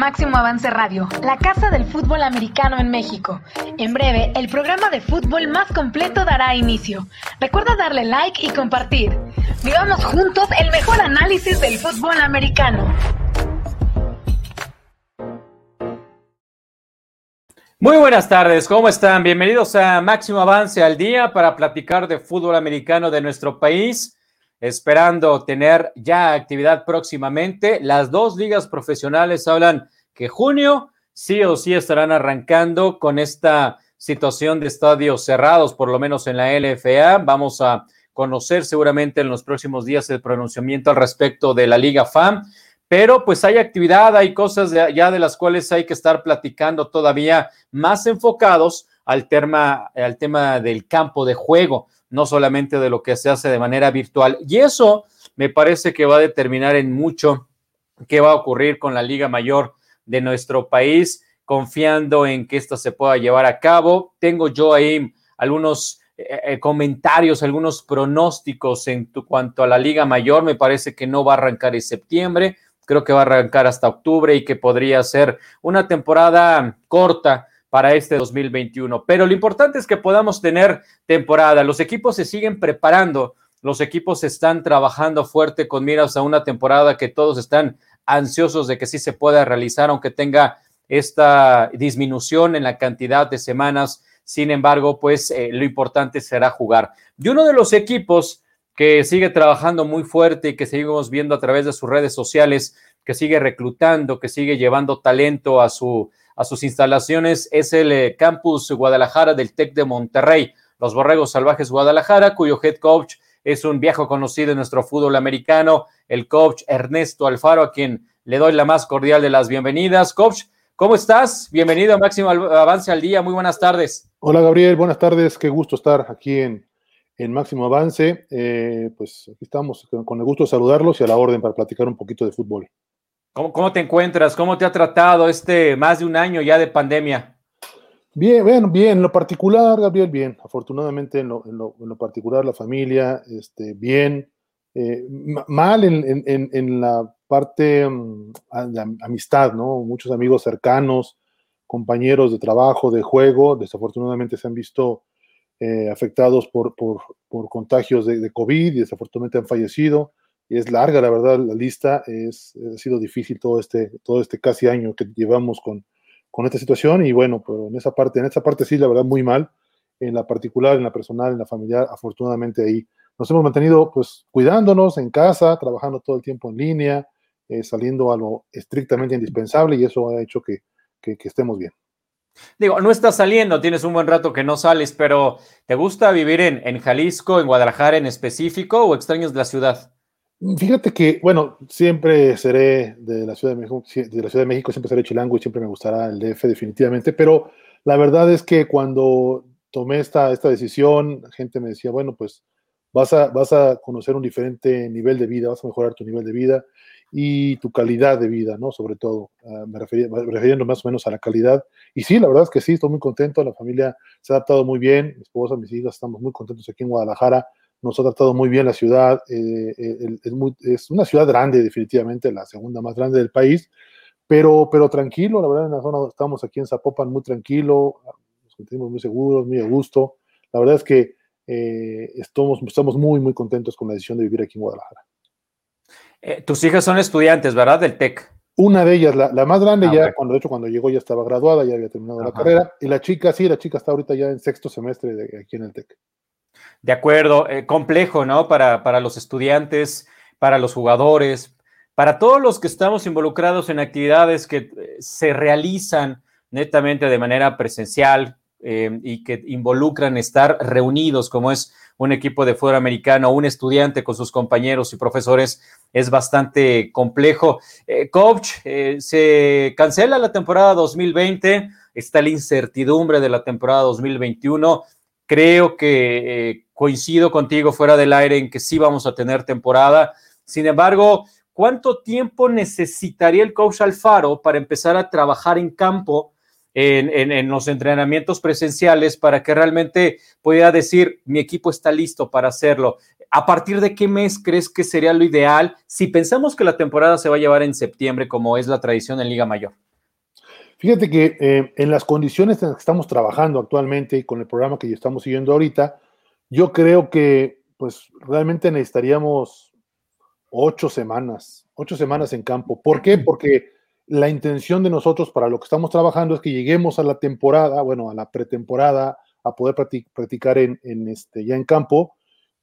Máximo Avance Radio, la casa del fútbol americano en México. En breve, el programa de fútbol más completo dará inicio. Recuerda darle like y compartir. Vivamos juntos el mejor análisis del fútbol americano. Muy buenas tardes, ¿cómo están? Bienvenidos a Máximo Avance al Día para platicar de fútbol americano de nuestro país esperando tener ya actividad próximamente. Las dos ligas profesionales hablan que junio sí o sí estarán arrancando con esta situación de estadios cerrados, por lo menos en la LFA. Vamos a conocer seguramente en los próximos días el pronunciamiento al respecto de la Liga FAM, pero pues hay actividad, hay cosas ya de las cuales hay que estar platicando todavía más enfocados al tema, al tema del campo de juego no solamente de lo que se hace de manera virtual. Y eso me parece que va a determinar en mucho qué va a ocurrir con la Liga Mayor de nuestro país, confiando en que esto se pueda llevar a cabo. Tengo yo ahí algunos eh, eh, comentarios, algunos pronósticos en cuanto a la Liga Mayor. Me parece que no va a arrancar en septiembre, creo que va a arrancar hasta octubre y que podría ser una temporada corta para este 2021. Pero lo importante es que podamos tener temporada. Los equipos se siguen preparando, los equipos están trabajando fuerte con miras a una temporada que todos están ansiosos de que sí se pueda realizar, aunque tenga esta disminución en la cantidad de semanas. Sin embargo, pues eh, lo importante será jugar. Y uno de los equipos que sigue trabajando muy fuerte y que seguimos viendo a través de sus redes sociales, que sigue reclutando, que sigue llevando talento a su a sus instalaciones es el eh, campus Guadalajara del TEC de Monterrey, los Borregos Salvajes Guadalajara, cuyo head coach es un viejo conocido en nuestro fútbol americano, el coach Ernesto Alfaro, a quien le doy la más cordial de las bienvenidas. Coach, ¿cómo estás? Bienvenido a Máximo Avance al Día, muy buenas tardes. Hola Gabriel, buenas tardes, qué gusto estar aquí en, en Máximo Avance. Eh, pues aquí estamos con el gusto de saludarlos y a la orden para platicar un poquito de fútbol. ¿Cómo, te encuentras? ¿Cómo te ha tratado este más de un año ya de pandemia? Bien, bien, bien. En lo particular, Gabriel, bien. Afortunadamente, en lo, en lo, particular, la familia, este, bien. Eh, mal en, en, en, la parte de amistad, ¿no? Muchos amigos cercanos, compañeros de trabajo, de juego, desafortunadamente se han visto eh, afectados por, por, por contagios de, de, COVID y desafortunadamente han fallecido es larga, la verdad, la lista. Es, ha sido difícil todo este, todo este casi año que llevamos con, con esta situación. Y bueno, pero en esa parte, en esa parte sí, la verdad, muy mal. En la particular, en la personal, en la familiar, afortunadamente ahí nos hemos mantenido pues cuidándonos en casa, trabajando todo el tiempo en línea, eh, saliendo a lo estrictamente indispensable y eso ha hecho que, que, estemos bien. Digo, no estás saliendo, tienes un buen rato que no sales, pero ¿te gusta vivir en, en Jalisco, en Guadalajara en específico o extraños de la ciudad? Fíjate que, bueno, siempre seré de la Ciudad de México, de la Ciudad de México siempre seré chilango y siempre me gustará el DF definitivamente, pero la verdad es que cuando tomé esta, esta decisión, gente me decía, bueno, pues vas a, vas a conocer un diferente nivel de vida, vas a mejorar tu nivel de vida y tu calidad de vida, ¿no? Sobre todo, uh, me refería, refiriendo más o menos a la calidad. Y sí, la verdad es que sí, estoy muy contento, la familia se ha adaptado muy bien, mi esposa, mis hijas, estamos muy contentos aquí en Guadalajara nos ha tratado muy bien la ciudad, eh, eh, es, muy, es, una ciudad grande, definitivamente, la segunda más grande del país, pero, pero tranquilo, la verdad, en la zona estamos aquí en Zapopan muy tranquilo, nos sentimos muy seguros, muy a gusto. La verdad es que eh, estamos, estamos muy, muy contentos con la decisión de vivir aquí en Guadalajara. tus hijas son estudiantes, ¿verdad? Del TEC. Una de ellas, la, la más grande, ah, ya, cuando de hecho cuando llegó ya estaba graduada, ya había terminado Ajá. la carrera, y la chica, sí, la chica está ahorita ya en sexto semestre de, aquí en el TEC. De acuerdo, eh, complejo, ¿no? Para, para los estudiantes, para los jugadores, para todos los que estamos involucrados en actividades que eh, se realizan netamente de manera presencial eh, y que involucran estar reunidos, como es un equipo de fútbol americano, un estudiante con sus compañeros y profesores, es bastante complejo. Coach, se cancela la temporada 2020, está la incertidumbre de la temporada 2021 Creo que coincido contigo fuera del aire en que sí vamos a tener temporada. Sin embargo, ¿cuánto tiempo necesitaría el coach Alfaro para empezar a trabajar en campo en, en, los entrenamientos presenciales para que realmente pueda decir mi equipo está listo para hacerlo? ¿A partir de qué mes crees que sería lo ideal si pensamos que la temporada se va a llevar en septiembre, como es la tradición en Liga Mayor? Fíjate que eh, en las condiciones en las que estamos trabajando actualmente y con el programa que estamos siguiendo ahorita, yo creo que pues realmente necesitaríamos ocho semanas, ocho semanas en campo. ¿Por qué? Porque la intención de nosotros para lo que estamos trabajando es que lleguemos a la temporada, bueno, a la pretemporada, a poder practicar en, este, ya en campo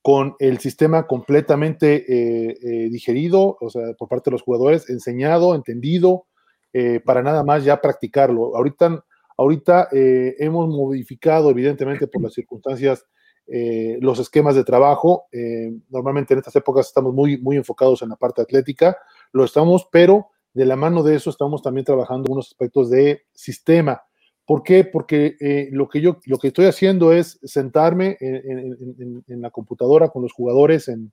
con el sistema completamente eh, eh, digerido, o sea, por parte de los jugadores, enseñado, entendido, eh, para nada más ya practicarlo. Ahorita, ahorita eh, hemos modificado, evidentemente, por las circunstancias, eh, los esquemas de trabajo. normalmente en estas épocas estamos muy, muy enfocados en la parte atlética, lo estamos, pero de la mano de eso estamos también trabajando unos aspectos de sistema. ¿Por qué? Porque lo, que yo, lo que estoy haciendo es sentarme en, la computadora con los jugadores en,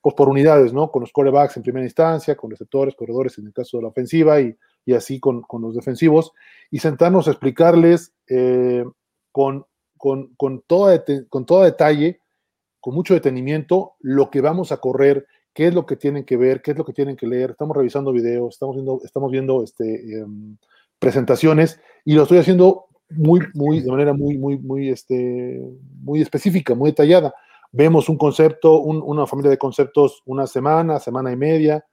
pues por unidades, ¿no? Con los corebacks en primera instancia, con receptores, corredores en el caso de la ofensiva y, y así con, con, los defensivos, y sentarnos a explicarles eh, con, con, con, todo, con todo detalle, con mucho detenimiento, lo que vamos a correr, qué es lo que tienen que ver, qué es lo que tienen que leer. Estamos revisando videos, estamos viendo, estamos viendo este, em, presentaciones y lo estoy haciendo muy, muy, de manera muy, muy, muy, este, muy específica, muy detallada vemos un concepto, una familia de conceptos una semana, semana y media,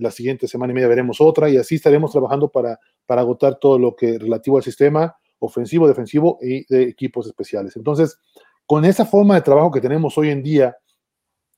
la siguiente semana y media veremos otra y así estaremos trabajando para, para agotar todo lo que relativo al sistema ofensivo, defensivo y de equipos especiales. Entonces, con esa forma de trabajo que tenemos hoy en día,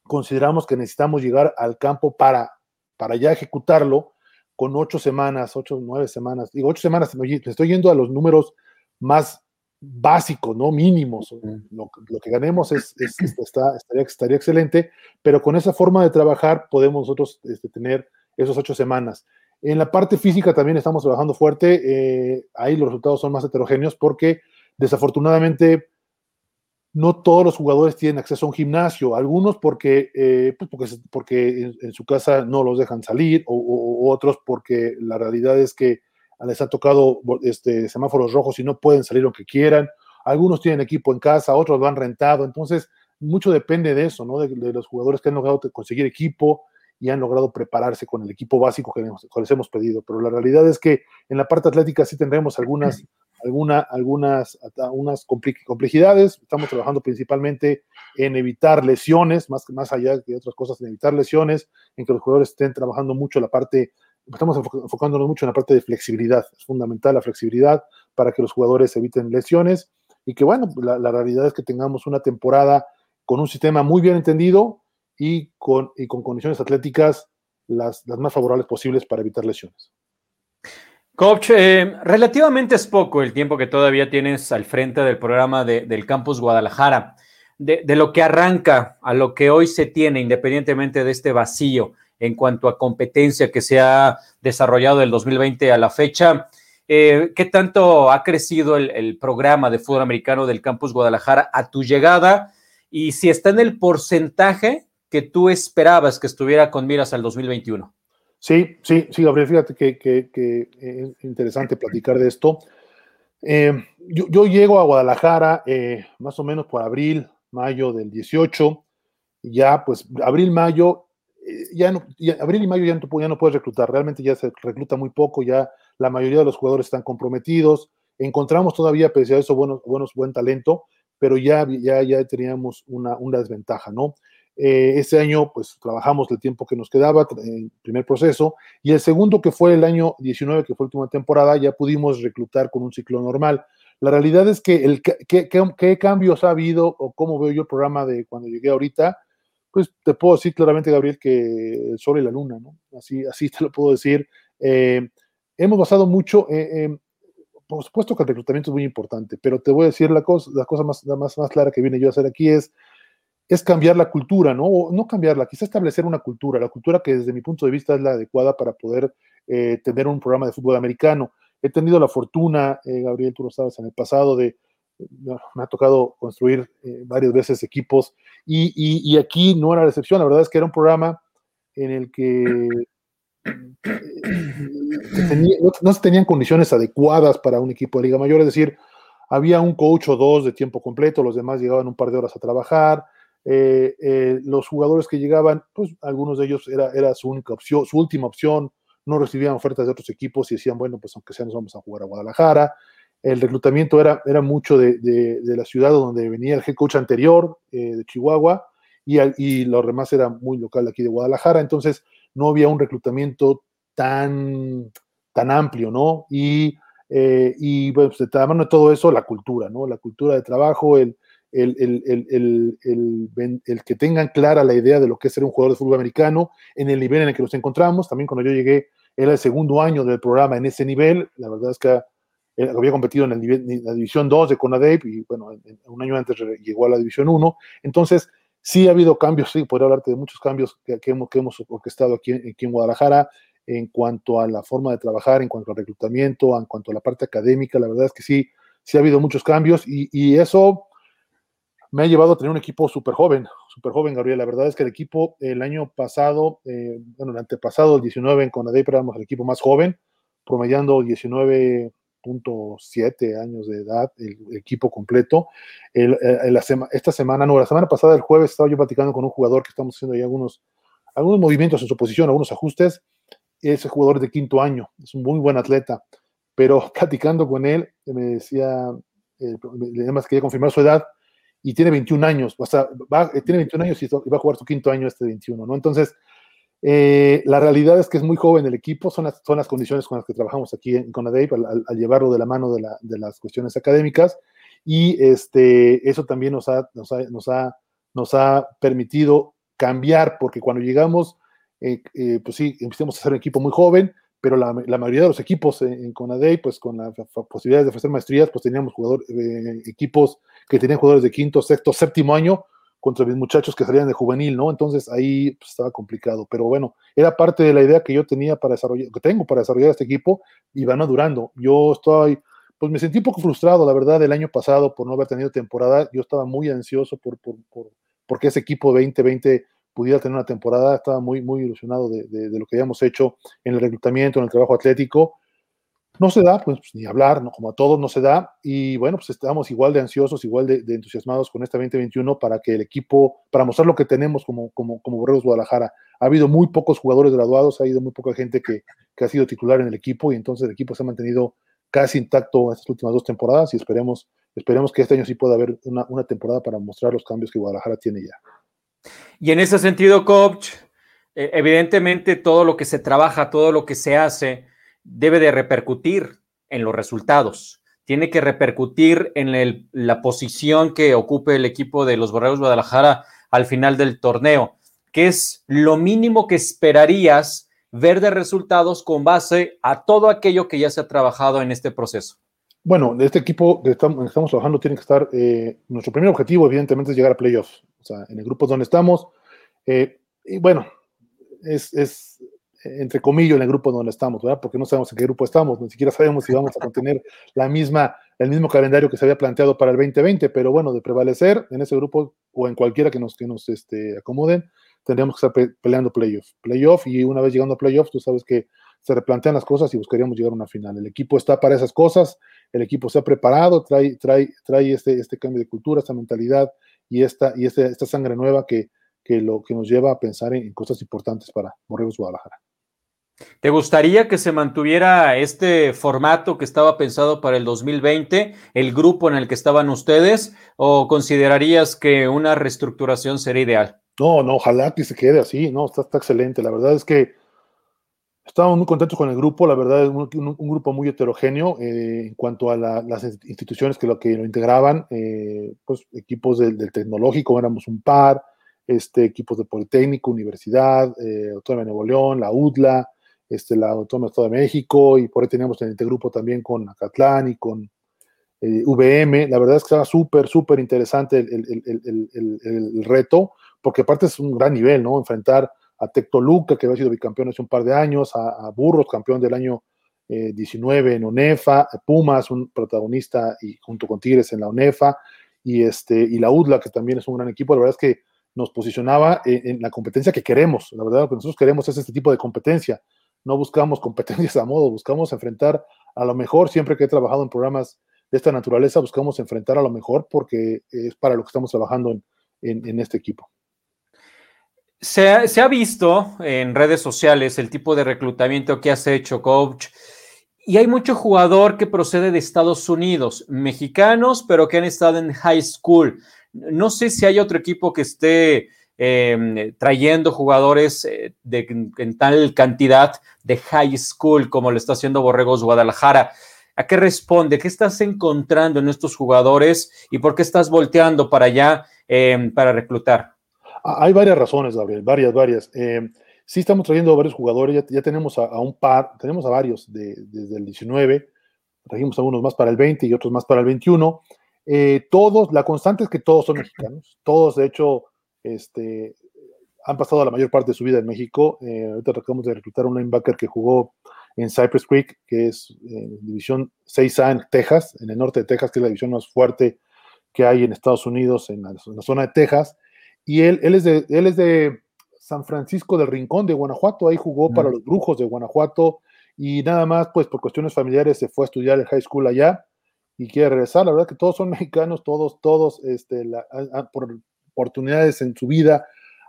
consideramos que necesitamos llegar al campo para, para ya ejecutarlo con ocho semanas, ocho, nueve semanas. Digo, ocho semanas, me estoy yendo a los números más básicos, ¿no? Mínimos. Lo, que ganemos es, está, estaría, estaría, excelente, pero con esa forma de trabajar podemos nosotros este, tener esos ocho semanas. En la parte física también estamos trabajando fuerte. Eh, ahí los resultados son más heterogéneos porque desafortunadamente no todos los jugadores tienen acceso a un gimnasio. Algunos porque, eh, pues porque, porque en, su casa no los dejan salir o otros porque la realidad es que les ha tocado este, semáforos rojos y no pueden salir lo que quieran. Algunos tienen equipo en casa, otros lo han rentado. Entonces, mucho depende de eso, ¿no? De, los jugadores que han logrado conseguir equipo y han logrado prepararse con el equipo básico que les hemos pedido. Pero la realidad es que en la parte atlética sí tendremos algunas, alguna, algunas unas complejidades. Estamos trabajando principalmente en evitar lesiones, más, más allá de otras cosas, en evitar lesiones, en que los jugadores estén trabajando mucho la parte estamos enfocándonos mucho en la parte de flexibilidad. Es fundamental la flexibilidad para que los jugadores eviten lesiones y que, bueno, la, realidad es que tengamos una temporada con un sistema muy bien entendido y con, y con condiciones atléticas las, las más favorables posibles para evitar lesiones. Coach, eh, relativamente es poco el tiempo que todavía tienes al frente del programa del Campus Guadalajara. De, de, lo que arranca a lo que hoy se tiene, independientemente de este vacío, en cuanto a competencia que se ha desarrollado del 2020 a la fecha. Eh, ¿Qué tanto ha crecido el, programa de fútbol americano del Campus Guadalajara a tu llegada? Y si está en el porcentaje que tú esperabas que estuviera con miras al 2021. Sí, sí, sí, Gabriel, fíjate que, es interesante platicar de esto. Eh, yo, llego a Guadalajara eh, más o menos por abril, mayo del 18. Ya, pues, abril, mayo, ya no, abril y mayo ya no, ya no puedes reclutar, realmente ya se recluta muy poco, ya la mayoría de los jugadores están comprometidos, encontramos todavía, pese a eso, buenos, buenos buen talento, pero ya, ya, ya teníamos una, una desventaja, ¿no? Eh, ese año, pues trabajamos el tiempo que nos quedaba, el primer proceso, y el segundo, que fue el año 19, que fue la última temporada, ya pudimos reclutar con un ciclo normal. La realidad es que, el, ¿qué, cambios ha habido o cómo veo yo el programa de cuando llegué ahorita? pues te puedo decir claramente, Gabriel, que el sol y la luna, ¿no? Así, así te lo puedo decir. Eh, hemos basado mucho, eh, por supuesto que el reclutamiento es muy importante, pero te voy a decir la cosa, la cosa más, más, más clara que viene yo a hacer aquí es, es cambiar la cultura, ¿no? O no cambiarla, quizá establecer una cultura, la cultura que desde mi punto de vista es la adecuada para poder eh, tener un programa de fútbol americano. He tenido la fortuna, Gabriel, tú lo sabes, en el pasado de me ha tocado construir eh, varias veces equipos y, aquí no era la excepción, la verdad es que era un programa en el que no, se tenían condiciones adecuadas para un equipo de Liga Mayor, es decir, había un coach o dos de tiempo completo, los demás llegaban un par de horas a trabajar, los jugadores que llegaban, pues algunos de ellos era, era su única opción, su última opción, no recibían ofertas de otros equipos y decían, bueno, pues aunque sea nos vamos a jugar a Guadalajara. El reclutamiento era, era mucho de, de, la ciudad donde venía el head coach anterior, de Chihuahua, y, y lo demás era muy local aquí de Guadalajara, entonces no había un reclutamiento tan, tan amplio, ¿no? Y, eh, y pues de mano de todo eso, la cultura, ¿no? La cultura de trabajo, el, el, el, el, que tengan clara la idea de lo que es ser un jugador de fútbol americano en el nivel en el que nos encontramos. También cuando yo llegué, era el segundo año del programa en ese nivel. La verdad es que eh, había competido en, el la división 2 de CONADEP y bueno, un año antes llegó a la división 1. Entonces, sí ha habido cambios, sí, podría hablarte de muchos cambios que, hemos, que hemos orquestado aquí, aquí en Guadalajara en cuanto a la forma de trabajar, en cuanto al reclutamiento, en cuanto a la parte académica. La verdad es que sí, sí ha habido muchos cambios y eso me ha llevado a tener un equipo súper joven, súper joven, Gabriel. La verdad es que el equipo el año pasado, eh, bueno, el antepasado, el 19 en Conadep, éramos el equipo más joven, promediando 19.7 años de edad, el, equipo completo. El, la esta semana, no, la semana pasada, el jueves, estaba yo platicando con un jugador que estamos haciendo ahí algunos, algunos movimientos en su posición, algunos ajustes, ese jugador de quinto año, es un muy buen atleta, pero platicando con él, me decía, eh, además quería confirmar su edad, y tiene 21 años, o sea, eh, tiene 21 años y va a jugar su quinto año este 21, ¿no? Entonces, eh, la realidad es que es muy joven el equipo, son las, son las condiciones con las que trabajamos aquí en CONADEIP al, al, llevarlo de la mano de, la, las cuestiones académicas y este, eso también nos ha, nos ha, nos ha, nos ha permitido cambiar, porque cuando llegamos eh, pues sí, empezamos a ser un equipo muy joven, pero la, mayoría de los equipos en, en pues con la posibilidad de ofrecer maestrías, pues teníamos jugadores, eh, equipos que tenían jugadores de quinto, sexto, séptimo año contra mis muchachos que salían de juvenil, ¿no? Entonces ahí pues, estaba complicado, pero bueno, era parte de la idea que yo tenía para desarrollar, que tengo para desarrollar este equipo y va durando. Yo estoy, pues me sentí un poco frustrado, la verdad, el año pasado por no haber tenido temporada. Yo estaba muy ansioso por, por, por porque ese equipo 2020 pudiera tener una temporada. Estaba muy, muy ilusionado de, de, de, lo que habíamos hecho en el reclutamiento, en el trabajo atlético. No se da, pues, ni hablar, ¿no? como a todos no se da. Y bueno, pues estamos igual de ansiosos, igual de, de entusiasmados con este 2021 para que el equipo, para mostrar lo que tenemos como, como, como Borregos Guadalajara. Ha habido muy pocos jugadores graduados, ha habido muy poca gente que, que ha sido titular en el equipo y entonces el equipo se ha mantenido casi intacto estas últimas dos temporadas y esperemos, esperemos que este año sí pueda haber una, una temporada para mostrar los cambios que Guadalajara tiene ya. Y en ese sentido, coach, eh, evidentemente todo lo que se trabaja, todo lo que se hace, debe de repercutir en los resultados. Tiene que repercutir en la posición que ocupe el equipo de los Borregos Guadalajara al final del torneo, que es lo mínimo que esperarías ver de resultados con base a todo aquello que ya se ha trabajado en este proceso. Bueno, de este equipo que estamos, trabajando tiene que estar, eh, nuestro primer objetivo evidentemente es llegar a playoffs, o sea, en el grupo donde estamos, eh, y bueno, es, es, entre comillas en el grupo donde estamos, ¿verdad? Porque no sabemos en qué grupo estamos, ni siquiera sabemos si vamos a contener la misma, el mismo calendario que se había planteado para el 2020, pero bueno, de prevalecer en ese grupo o en cualquiera que nos, que nos este, acomoden, tendríamos que estar peleando playoff. Playoff y una vez llegando a playoff, tú sabes que se replantean las cosas y buscaríamos llegar a una final. El equipo está para esas cosas, el equipo se ha preparado, trae, trae, trae este, este cambio de cultura, esta mentalidad y esta, y este, esta sangre nueva que, que, lo, que nos lleva a pensar en, en cosas importantes para Borregos Guadalajara. ¿Te gustaría que se mantuviera este formato que estaba pensado para el 2020, el grupo en el que estaban ustedes, o considerarías que una reestructuración sería ideal? No, no, ojalá que se quede así, no, está, está excelente. La verdad es que Estábamos muy contentos con el grupo, la verdad es un, grupo muy heterogéneo eh, en cuanto a la, las instituciones que lo, que lo integraban, eh, pues equipos del, tecnológico, éramos un par, este, equipos de Politécnico, Universidad, eh, Autónoma de Nuevo León, la UDLA, este, la Autónoma de Estado de México, y por ahí teníamos en este grupo también con Acatlán y con eh, VM. La verdad es que estaba súper, súper interesante el, el, el, el, reto, porque aparte es un gran nivel, ¿no? Enfrentar a Tectoluca, que había sido bicampeón hace un par de años, a, a Burros, campeón del año eh, 19 en ONEFA, Pumas, un protagonista y junto con Tigres en la ONEFA, y, este, y la UDLA, que también es un gran equipo, la verdad es que nos posicionaba en, en, la competencia que queremos, la verdad lo que nosotros queremos es este tipo de competencia, no buscamos competencias a modo, buscamos enfrentar a lo mejor, siempre que he trabajado en programas de esta naturaleza, buscamos enfrentar a lo mejor porque es para lo que estamos trabajando en, en, este equipo. Se ha, visto en redes sociales el tipo de reclutamiento que has hecho, coach, y hay mucho jugador que procede de Estados Unidos, mexicanos, pero que han estado en high school. No sé si hay otro equipo que esté eh, trayendo jugadores eh, de, en tal cantidad de high school como lo está haciendo Borregos Guadalajara. ¿A qué responde? ¿Qué estás encontrando en estos jugadores y por qué estás volteando para allá eh, para reclutar? Ah, hay varias razones, Gabriel, varias, varias. sí estamos trayendo varios jugadores, ya, tenemos a, un par, tenemos a varios desde el 19, trajimos a unos más para el 20 y otros más para el 21. todos, la constante es que todos son mexicanos, todos de hecho este, han pasado la mayor parte de su vida en México. Eh, ahorita acabamos de reclutar a un linebacker que jugó en Cypress Creek, que es eh, división 6A en Texas, en el norte de Texas, que es la división más fuerte que hay en Estados Unidos, en la, zona de Texas. Y él, él, es de, él es de San Francisco del Rincón, de Guanajuato. Ahí jugó para los Brujos de Guanajuato y nada más, pues por cuestiones familiares se fue a estudiar el high school allá y quiere regresar. La verdad que todos son mexicanos, todos, todos, este, por, oportunidades en su vida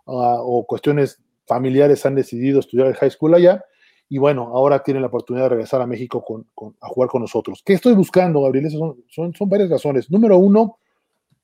ah, o cuestiones familiares han decidido estudiar el high school allá y bueno, ahora tienen la oportunidad de regresar a México con, a jugar con nosotros. ¿Qué estoy buscando, Gabriel? son, son, son varias razones. Número uno,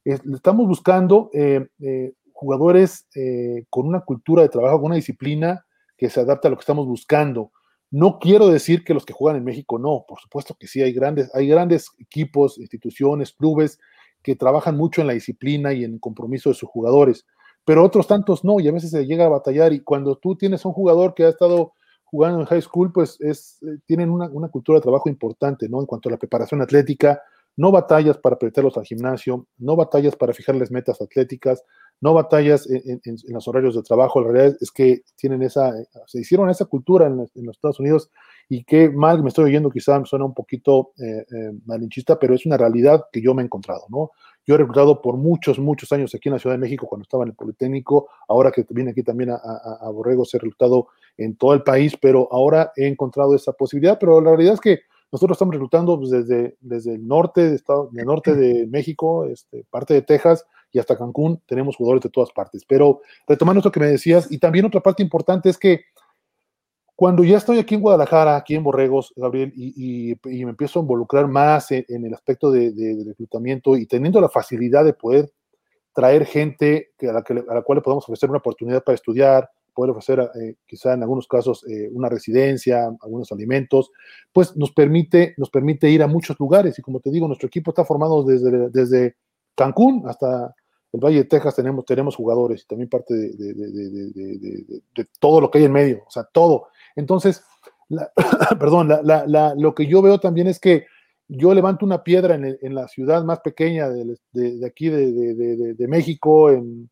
estamos buscando eh, eh, jugadores eh, con una cultura de trabajo, con una disciplina que se adapte a lo que estamos buscando. No quiero decir que los que juegan en México no, por supuesto que sí, hay grandes, hay grandes equipos, instituciones, clubes que trabajan mucho en la disciplina y en el compromiso de sus jugadores, pero otros tantos no, y a veces se llega a batallar, y cuando tú tienes un jugador que ha estado jugando en high school, pues es, eh, tienen una, una, cultura de trabajo importante, ¿no? En cuanto a la preparación atlética, no batallas para meterlos al gimnasio, no batallas para fijarles metas atléticas, no batallas en, los horarios de trabajo. La realidad es que tienen esa, se hicieron esa cultura en, los Estados Unidos y qué mal me estoy oyendo, quizá me suena un poquito eh, eh, malinchista, pero es una realidad que yo me he encontrado, ¿no? Yo he reclutado por muchos, muchos años aquí en la Ciudad de México cuando estaba en el Politécnico, ahora que vine aquí también a, a Borregos he reclutado en todo el país, pero ahora he encontrado esa posibilidad, pero la realidad es que nosotros estamos reclutando pues, desde, desde el norte de, estado, del norte de México, este, parte de Texas y hasta Cancún, tenemos jugadores de todas partes. Pero retomando esto que me decías, y también otra parte importante es que cuando ya estoy aquí en Guadalajara, aquí en Borregos, Gabriel, y, me empiezo a involucrar más en, el aspecto de, reclutamiento y teniendo la facilidad de poder traer gente a, la que, a la cual le podamos ofrecer una oportunidad para estudiar, poder ofrecer eh, quizá en algunos casos eh, una residencia, algunos alimentos, pues nos permite, nos permite ir a muchos lugares. Y como te digo, nuestro equipo está formado desde, desde Cancún hasta el Valle de Texas, tenemos, tenemos jugadores y también parte de, de todo lo que hay en medio, o sea, todo. Entonces, perdón, lo que yo veo también es que yo levanto una piedra en, la ciudad más pequeña de, aquí de, México, en,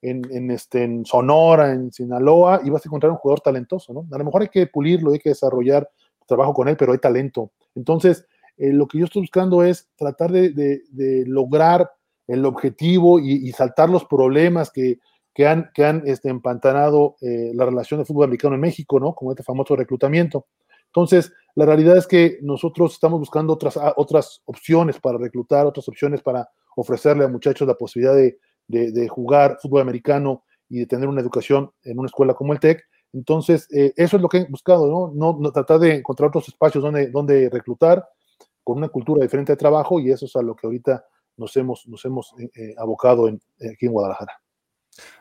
en, este, en Sonora, en Sinaloa, y vas a encontrar un jugador talentoso, ¿no? A lo mejor hay que pulirlo, hay que desarrollar trabajo con él, pero hay talento. Entonces, eh, lo que yo estoy buscando es tratar de, lograr el objetivo y, saltar los problemas que, que han, que han este, empantanado eh, la relación de fútbol americano en México, ¿no? Como este famoso reclutamiento. Entonces, la realidad es que nosotros estamos buscando otras, ah, otras opciones para reclutar, otras opciones para ofrecerle a muchachos la posibilidad de, de, jugar fútbol americano y de tener una educación en una escuela como el TEC. Entonces, eh, eso es lo que he buscado, ¿no? ¿no? No, tratar de encontrar otros espacios donde, donde reclutar con una cultura diferente de trabajo y eso es a lo que ahorita nos hemos, nos hemos eh, abocado en, aquí en Guadalajara.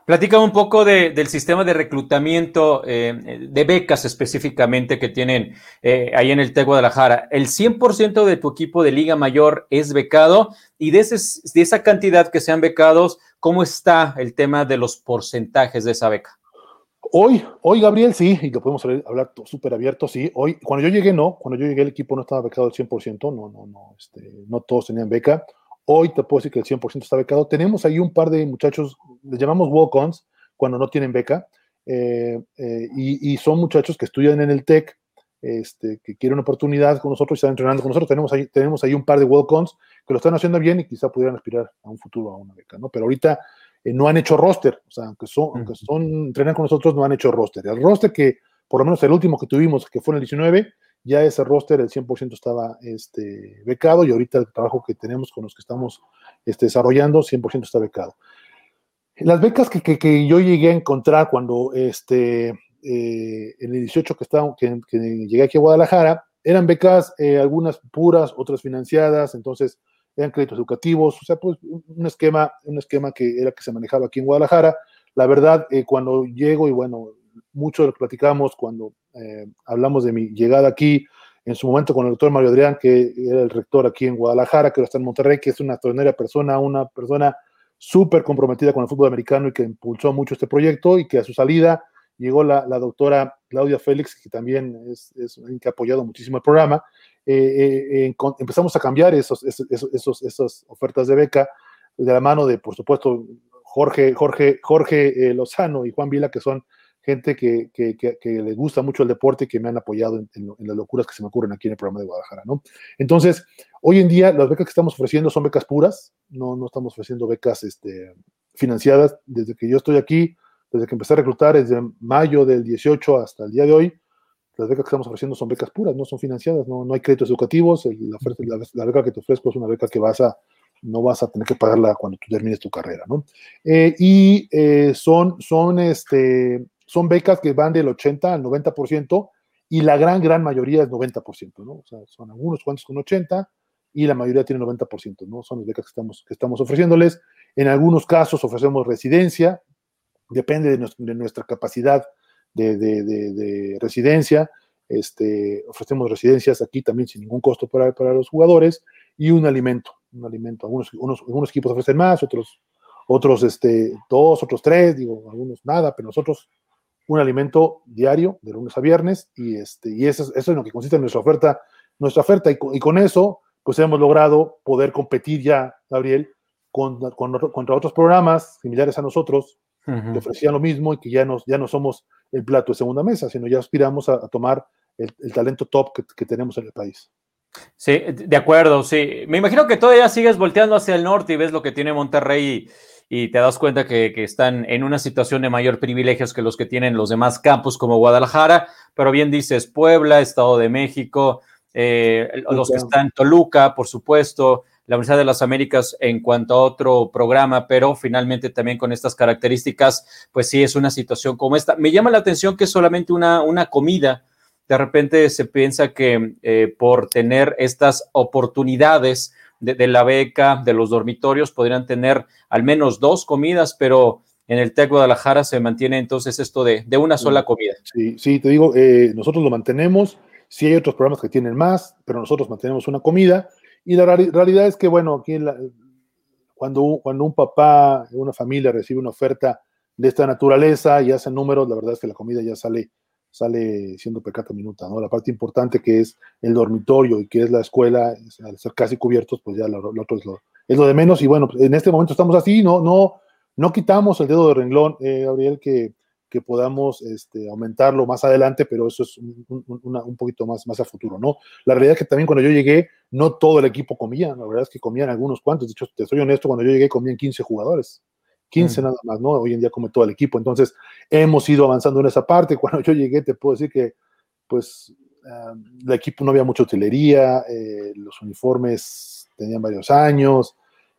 Platica un poco del sistema de reclutamiento eh, de becas específicamente que tienen eh, ahí en el TEC Guadalajara. El 100% de tu equipo de Liga Mayor es becado y de, de esa cantidad que sean becados, ¿cómo está el tema de los porcentajes de esa beca? Hoy, hoy Gabriel, sí, y lo podemos hablar súper abierto, sí. Hoy, cuando yo llegué, no, cuando yo llegué el equipo no estaba becado al 100%, no, no, no, este, no todos tenían beca. Hoy te puedo decir que el 100% está becado. Tenemos ahí un par de muchachos, les llamamos walk-ons, cuando no tienen beca, eh, eh, y, son muchachos que estudian en el TEC, este, que quieren una oportunidad con nosotros y están entrenando con nosotros. Tenemos ahí, tenemos ahí un par de walk-ons que lo están haciendo bien y quizá pudieran aspirar a un futuro a una beca, ¿no? Pero ahorita eh, no han hecho roster, o sea, aunque son, aunque son entrenan con nosotros, no han hecho roster. El roster que, por lo menos el último que tuvimos, que fue en el 19, ya ese roster, el 100% estaba este, becado y ahorita el trabajo que tenemos con los que estamos este, desarrollando, 100% está becado. Las becas que, que, yo llegué a encontrar cuando este, eh, en el 18 que, estaba, que, llegué aquí a Guadalajara, eran becas, eh, algunas puras, otras financiadas, entonces eran créditos educativos, o sea, pues un esquema, un esquema que era que se manejaba aquí en Guadalajara. La verdad, eh, cuando llego, y bueno, mucho de lo platicamos cuando hablamos de mi llegada aquí, en su momento con el doctor Mario Adrián, que era el rector aquí en Guadalajara, que ahora está en Monterrey, que es una extraordinaria persona, una persona súper comprometida con el fútbol americano y que impulsó mucho este proyecto y que a su salida llegó la, doctora Claudia Félix, que también es, es que ha apoyado muchísimo el programa. Eh, eh, empezamos a cambiar esos, esos, esas ofertas de beca de la mano de, por supuesto, Jorge, Jorge, Jorge eh, Lozano y Juan Vila, que son gente que, que, les gusta mucho el deporte y que me han apoyado en, las locuras que se me ocurren aquí en el programa de Guadalajara, ¿no? Entonces, hoy en día las becas que estamos ofreciendo son becas puras, no, no estamos ofreciendo becas este, financiadas. Desde que yo estoy aquí, desde que empecé a reclutar, desde mayo del 18 hasta el día de hoy, las becas que estamos ofreciendo son becas puras, no son financiadas, no, no hay créditos educativos, la, la, beca que te ofrezco es una beca que vas a, no vas a tener que pagarla cuando tú termines tu carrera, ¿no? Eh, y eh, son, son este, son becas que van del 80 al 90% y la gran, gran mayoría es 90%, ¿no? O sea, son algunos cuantos con 80 y la mayoría tiene 90%, ¿no? Son las becas que estamos, que estamos ofreciéndoles. En algunos casos ofrecemos residencia, depende de, nuestra capacidad de, residencia. Este, ofrecemos residencias aquí también sin ningún costo para, para los jugadores y un alimento, un alimento. Algunos, unos, algunos equipos ofrecen más, otros, otros este, dos, otros tres, digo, algunos nada, pero nosotros un alimento diario de lunes a viernes y, este, y eso, eso es lo que consiste en nuestra oferta, nuestra oferta y, y con eso pues hemos logrado poder competir ya, Gabriel, con, contra otros programas similares a nosotros que ofrecían lo mismo y que ya, nos, ya no somos el plato de segunda mesa, sino ya aspiramos a, tomar el, talento top que, que, tenemos en el país. Sí, de acuerdo, sí. Me imagino que todavía sigues volteando hacia el norte y ves lo que tiene Monterrey y te das cuenta que, están en una situación de mayor privilegios que los que tienen los demás campos como Guadalajara, pero bien dices Puebla, Estado de México, eh, los que están en Toluca, por supuesto, la Universidad de las Américas en cuanto a otro programa, pero finalmente también con estas características, pues sí es una situación como esta. Me llama la atención que es solamente una, una comida. De repente se piensa que eh, por tener estas oportunidades, de, la beca, de los dormitorios, podrían tener al menos dos comidas, pero en el TEC Guadalajara se mantiene entonces esto de, una sola comida. Sí, sí, te digo, eh, nosotros lo mantenemos, sí hay otros programas que tienen más, pero nosotros mantenemos una comida. Y la realidad es que, bueno, aquí cuando, cuando un papá, una familia recibe una oferta de esta naturaleza y hace números, la verdad es que la comida ya sale sale siendo pecata minuta, ¿no? La parte importante que es el dormitorio y que es la escuela, al ser casi cubiertos, pues ya lo, otro es lo, es lo, de menos. Y bueno, en este momento estamos así, no, no, no quitamos el dedo de renglón, eh, Gabriel, que, que podamos este, aumentarlo más adelante, pero eso es un, un, poquito más, más a futuro, ¿no? La realidad es que también cuando yo llegué, no todo el equipo comía, la verdad es que comían algunos cuantos, de hecho, te soy honesto, cuando yo llegué comían 15 jugadores. 15 nada más, ¿no? Hoy en día come todo el equipo. Entonces, hemos ido avanzando en esa parte. Cuando yo llegué, te puedo decir que, pues, el equipo no había mucha utilería, eh, los uniformes tenían varios años,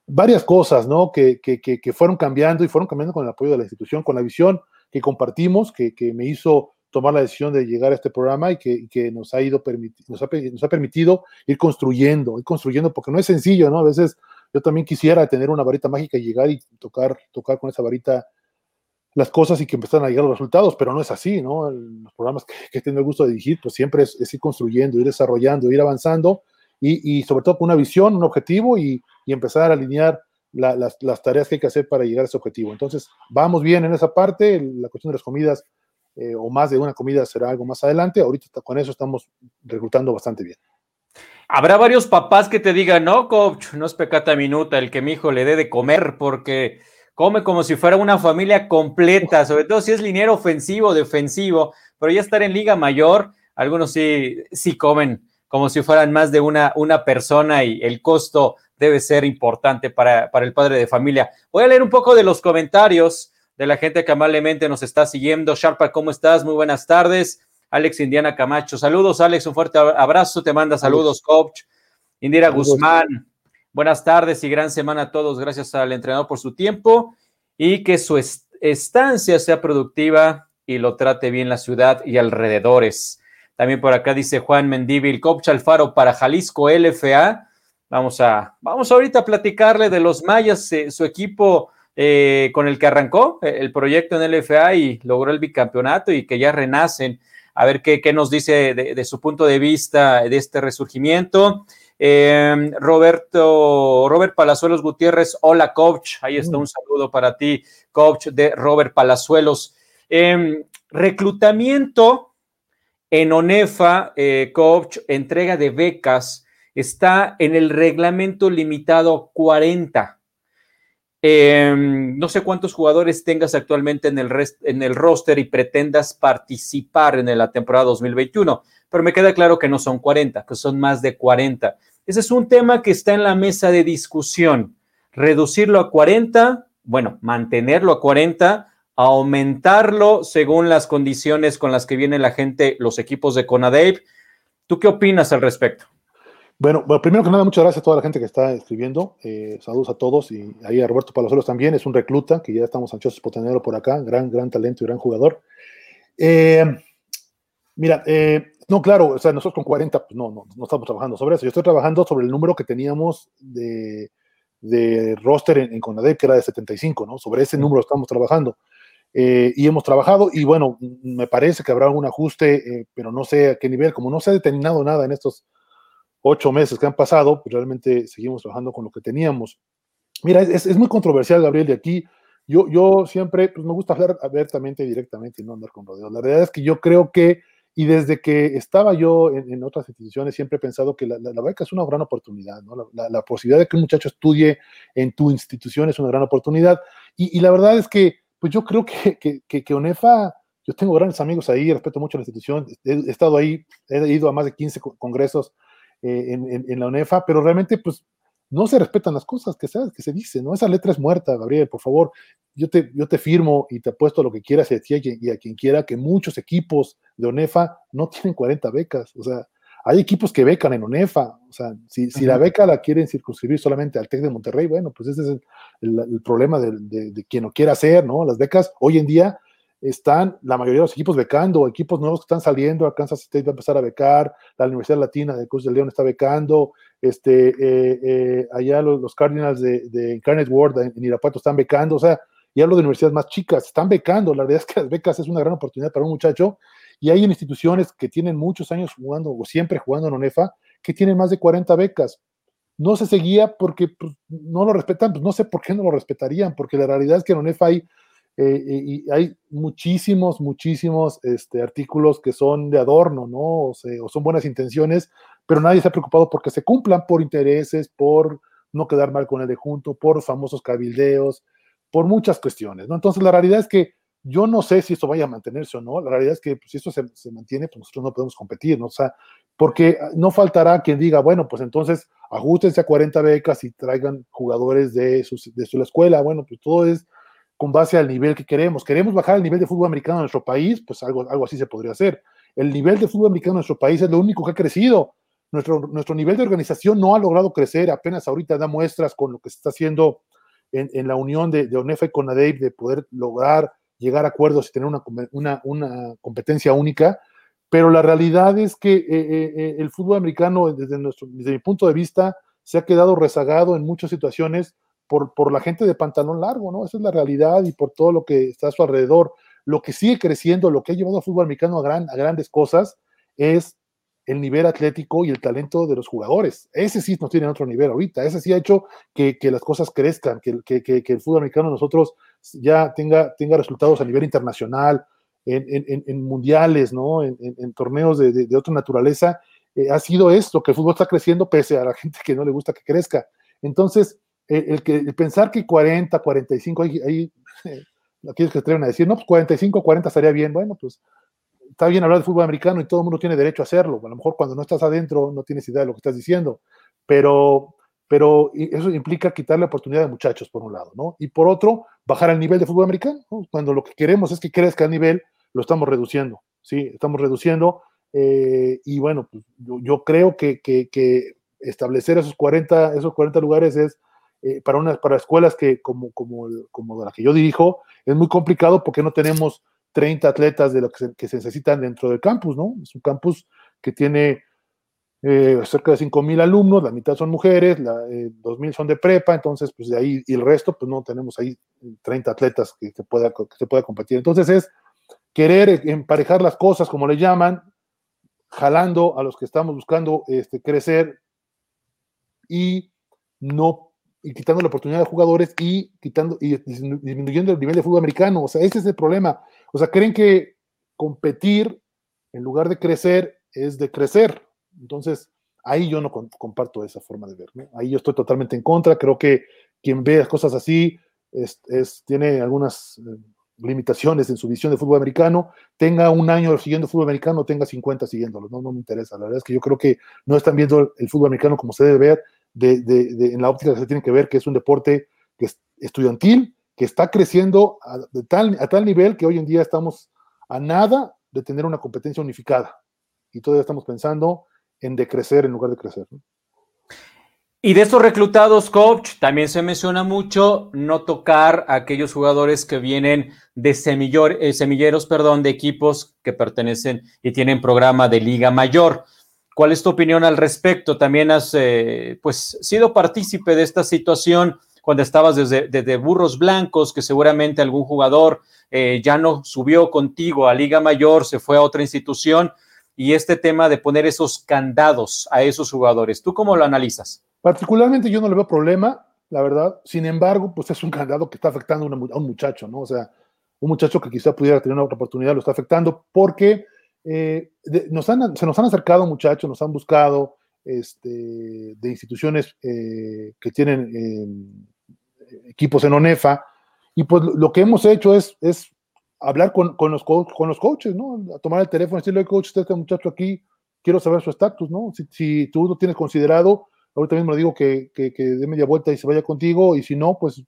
varias cosas, ¿no? Que, que, que, fueron cambiando y fueron cambiando con el apoyo de la institución, con la visión que compartimos, que, me hizo tomar la decisión de llegar a este programa y que, nos, ha ido nos, ha, nos ha permitido ir construyendo, ir construyendo, porque no es sencillo, ¿no? A veces yo también quisiera tener una varita mágica y llegar y tocar, tocar con esa varita las cosas y que empezaran a llegar los resultados, pero no es así, ¿no? Los programas que, que tengo el gusto de dirigir, pues siempre es, ir construyendo, ir desarrollando, ir avanzando y, y, sobre todo con una visión, un objetivo y, y empezar a alinear las, las, tareas que hay que hacer para llegar a ese objetivo. Entonces, vamos bien en esa parte, la cuestión de las comidas eh, o más de una comida será algo más adelante, ahorita con eso estamos reclutando bastante bien. Habrá varios papás que te digan, no, coach, no es pecata minuta el que mi hijo le dé de comer porque come como si fuera una familia completa, sobre todo si es liniero ofensivo, defensivo, pero ya estar en liga mayor, algunos sí, sí comen como si fueran más de una, una persona y el costo debe ser importante para, para el padre de familia. Voy a leer un poco de los comentarios de la gente que amablemente nos está siguiendo. Sharpa, ¿cómo estás? Muy buenas tardes. Alex Indiana Camacho. Saludos, Alex, un fuerte abrazo. Te manda saludos, coach. Indira Guzmán. Buenas tardes y gran semana a todos. Gracias al entrenador por su tiempo. y que su estancia sea productiva y lo trate bien la ciudad y alrededores. También por acá dice Juan Mendívil, Coach Alfaro para Jalisco LFA. Vamos a, vamos ahorita a platicarle de los mayas, eh, su equipo eh, con el que arrancó eh, el proyecto en LFA y logró el bicampeonato y que ya renacen. A ver qué, nos dice de, su punto de vista de este resurgimiento. Em, Roberto, Robert Palazuelos Gutiérrez, hola coach, ahí está mm. un saludo para ti, coach de Robert Palazuelos. Em, reclutamiento en ONEFA, eh, coach, entrega de becas, está en el reglamento limitado 40. Em, no sé cuántos jugadores tengas actualmente en el, en el roster y pretendas participar en la temporada 2021, pero me queda claro que no son 40, que son más de 40. Ese es un tema que está en la mesa de discusión. Reducirlo a 40, bueno, mantenerlo a 40, aumentarlo según las condiciones con las que viene la gente, los equipos de Conadep. ¿Tú qué opinas al respecto? Bueno, primero que nada, muchas gracias a toda la gente que está escribiendo. Eh, saludos a todos y ahí a Roberto Palazuelos también, es un recluta que ya estamos ansiosos por tenerlo por acá, gran, gran talento y gran jugador. Eh, mira, eh, no, claro, o sea, nosotros con 40, pues no, no, no, estamos trabajando sobre eso. Yo estoy trabajando sobre el número que teníamos de, de roster en, en que era de 75, ¿no? Sobre ese número estamos trabajando. y hemos trabajado y bueno, me parece que habrá un ajuste, pero no sé a qué nivel, como no se ha determinado nada en estos ocho meses que han pasado, pues realmente seguimos trabajando con lo que teníamos. Mira, es, es muy controversial, Gabriel, de aquí. Yo, yo siempre, pues me gusta hablar abiertamente y directamente y no andar con rodeos. La verdad es que yo creo que, y desde que estaba yo en, otras instituciones, siempre he pensado que la, la, beca es una gran oportunidad, ¿no? La, la, posibilidad de que un muchacho estudie en tu institución es una gran oportunidad. Y, y la verdad es que, pues yo creo que, que, que, que ONEFA, yo tengo grandes amigos ahí, respeto mucho la institución, he, he estado ahí, he ido a más de 15 congresos eh, en, la UNEFA, pero realmente pues no se respetan las cosas que se, que se dicen, ¿no? Esa letra es muerta, Gabriel, por favor. Yo te, yo te firmo y te apuesto lo que quieras y a y a quien quiera que muchos equipos de ONEFA no tienen 40 becas. O sea, hay equipos que becan en ONEFA. O sea, si, si la beca la quieren circunscribir solamente al TEC de Monterrey, bueno, pues ese es el, problema de, de, de, quien lo quiera hacer, ¿no? Las becas hoy en día están la mayoría de los equipos becando, equipos nuevos que están saliendo, Kansas State va a empezar a becar, la Universidad Latina de Cruz del León está becando, este, eh, eh, allá los, Cardinals de, de, Incarnate World en, Irapuato están becando, o sea, ya hablo de universidades más chicas, están becando, la verdad es que las becas es una gran oportunidad para un muchacho, y hay instituciones que tienen muchos años jugando, o siempre jugando en ONEFA, que tienen más de 40 becas. No se seguía porque pues, no lo respetan, pues no sé por qué no lo respetarían, porque la realidad es que en ONEFA hay eh, y hay muchísimos, muchísimos este, artículos que son de adorno, ¿no? O, o, son buenas intenciones, pero nadie se ha preocupado porque se cumplan por intereses, por no quedar mal con el de junto, por famosos cabildeos, por muchas cuestiones, ¿no? Entonces, la realidad es que yo no sé si esto vaya a mantenerse o no. La realidad es que pues, si esto se, se, mantiene, pues nosotros no podemos competir, ¿no? O sea, porque no faltará quien diga, bueno, pues entonces ajustense a 40 becas y traigan jugadores de su, de su escuela. Bueno, pues todo es con base al nivel que queremos. ¿Queremos bajar el nivel de fútbol americano en nuestro país? Pues algo, algo así se podría hacer. El nivel de fútbol americano en nuestro país es lo único que ha crecido. Nuestro, nuestro nivel de organización no ha logrado crecer, apenas ahorita da muestras con lo que se está haciendo en, la unión de, de, ONEFA y CONADEIP de poder lograr llegar a acuerdos y tener una, una, una competencia única, pero la realidad es que eh, eh, eh, el fútbol americano, desde, nuestro, desde mi punto de vista, se ha quedado rezagado en muchas situaciones por, por, la gente de pantalón largo, ¿no? Esa es la realidad y por todo lo que está a su alrededor. Lo que sigue creciendo, lo que ha llevado al fútbol americano a, gran, a grandes cosas es el nivel atlético y el talento de los jugadores. Ese sí nos tiene otro nivel ahorita. Ese sí ha hecho que, que las cosas crezcan, que, que, que, el fútbol americano nosotros ya tenga, tenga resultados a nivel internacional, en, en, mundiales, ¿no? En, torneos de, de, de, otra naturaleza. Eh, ha sido esto, que el fútbol está creciendo pese a la gente que no le gusta que crezca. Entonces, el, pensar que 40, 45, ahí, ahí aquellos que se atreven a decir, no, pues 45, 40 estaría bien, bueno, pues está bien hablar de fútbol americano y todo el mundo tiene derecho a hacerlo. A lo mejor cuando no estás adentro no tienes idea de lo que estás diciendo, pero, pero eso implica quitar la oportunidad de muchachos, por un lado, ¿no? Y por otro, bajar el nivel de fútbol americano. ¿no? Cuando lo que queremos es que crezca el nivel, lo estamos reduciendo, ¿sí? Estamos reduciendo. Eh, y bueno, pues yo, creo que, establecer esos 40, esos 40 lugares es eh, para, unas, para escuelas que, como, como, como la que yo dirijo, es muy complicado porque no tenemos 30 atletas de lo que se, necesitan dentro del campus, ¿no? Es un campus que tiene eh, cerca de 5.000 alumnos, la mitad son mujeres, la, eh, 2.000 son de prepa, entonces, pues de ahí, y el resto, pues no tenemos ahí 30 atletas que se pueda, que se pueda competir. Entonces es querer emparejar las cosas, como le llaman, jalando a los que estamos buscando este, crecer y no y quitando la oportunidad de jugadores y quitando y disminuyendo el nivel de fútbol americano. O sea, ese es el problema. O sea, creen que competir en lugar de crecer es de crecer. Entonces, ahí yo no comparto esa forma de ver. ¿no? Ahí yo estoy totalmente en contra. Creo que quien ve las cosas así es, tiene algunas eh, limitaciones en su visión de fútbol americano. Tenga un año siguiendo fútbol americano, tenga 50 siguiéndolo. No, no me interesa. La verdad es que yo creo que no están viendo el fútbol americano como se debe ver de, de, de, en la óptica que se tiene que ver, que es un deporte que es estudiantil, que está creciendo a, tal, a tal nivel que hoy en día estamos a nada de tener una competencia unificada. Y todavía estamos pensando en decrecer en lugar de crecer. ¿no? Y de estos reclutados, coach, también se menciona mucho no tocar a aquellos jugadores que vienen de semillor, eh, semilleros, perdón, de equipos que pertenecen y tienen programa de Liga Mayor. ¿Cuál es tu opinión al respecto? También has eh, pues, sido partícipe de esta situación cuando estabas desde, desde Burros Blancos, que seguramente algún jugador eh, ya no subió contigo a Liga Mayor, se fue a otra institución, y este tema de poner esos candados a esos jugadores. ¿Tú cómo lo analizas? Particularmente yo no le veo problema, la verdad. Sin embargo, pues es un candado que está afectando a, un muchacho, ¿no? O sea, un muchacho que quizá pudiera tener una otra oportunidad lo está afectando porque eh, nos han, se nos han acercado muchachos, nos han buscado este, de instituciones eh, que tienen eh, equipos en ONEFA, y pues lo que hemos hecho es, es hablar con, con, los con los coaches, ¿no? Tomar el teléfono y decirle, coach, este muchacho aquí, quiero saber su estatus, ¿no? Si, si, tú lo tienes considerado, ahorita mismo le digo que, que, dé media vuelta y se vaya contigo, y si no, pues,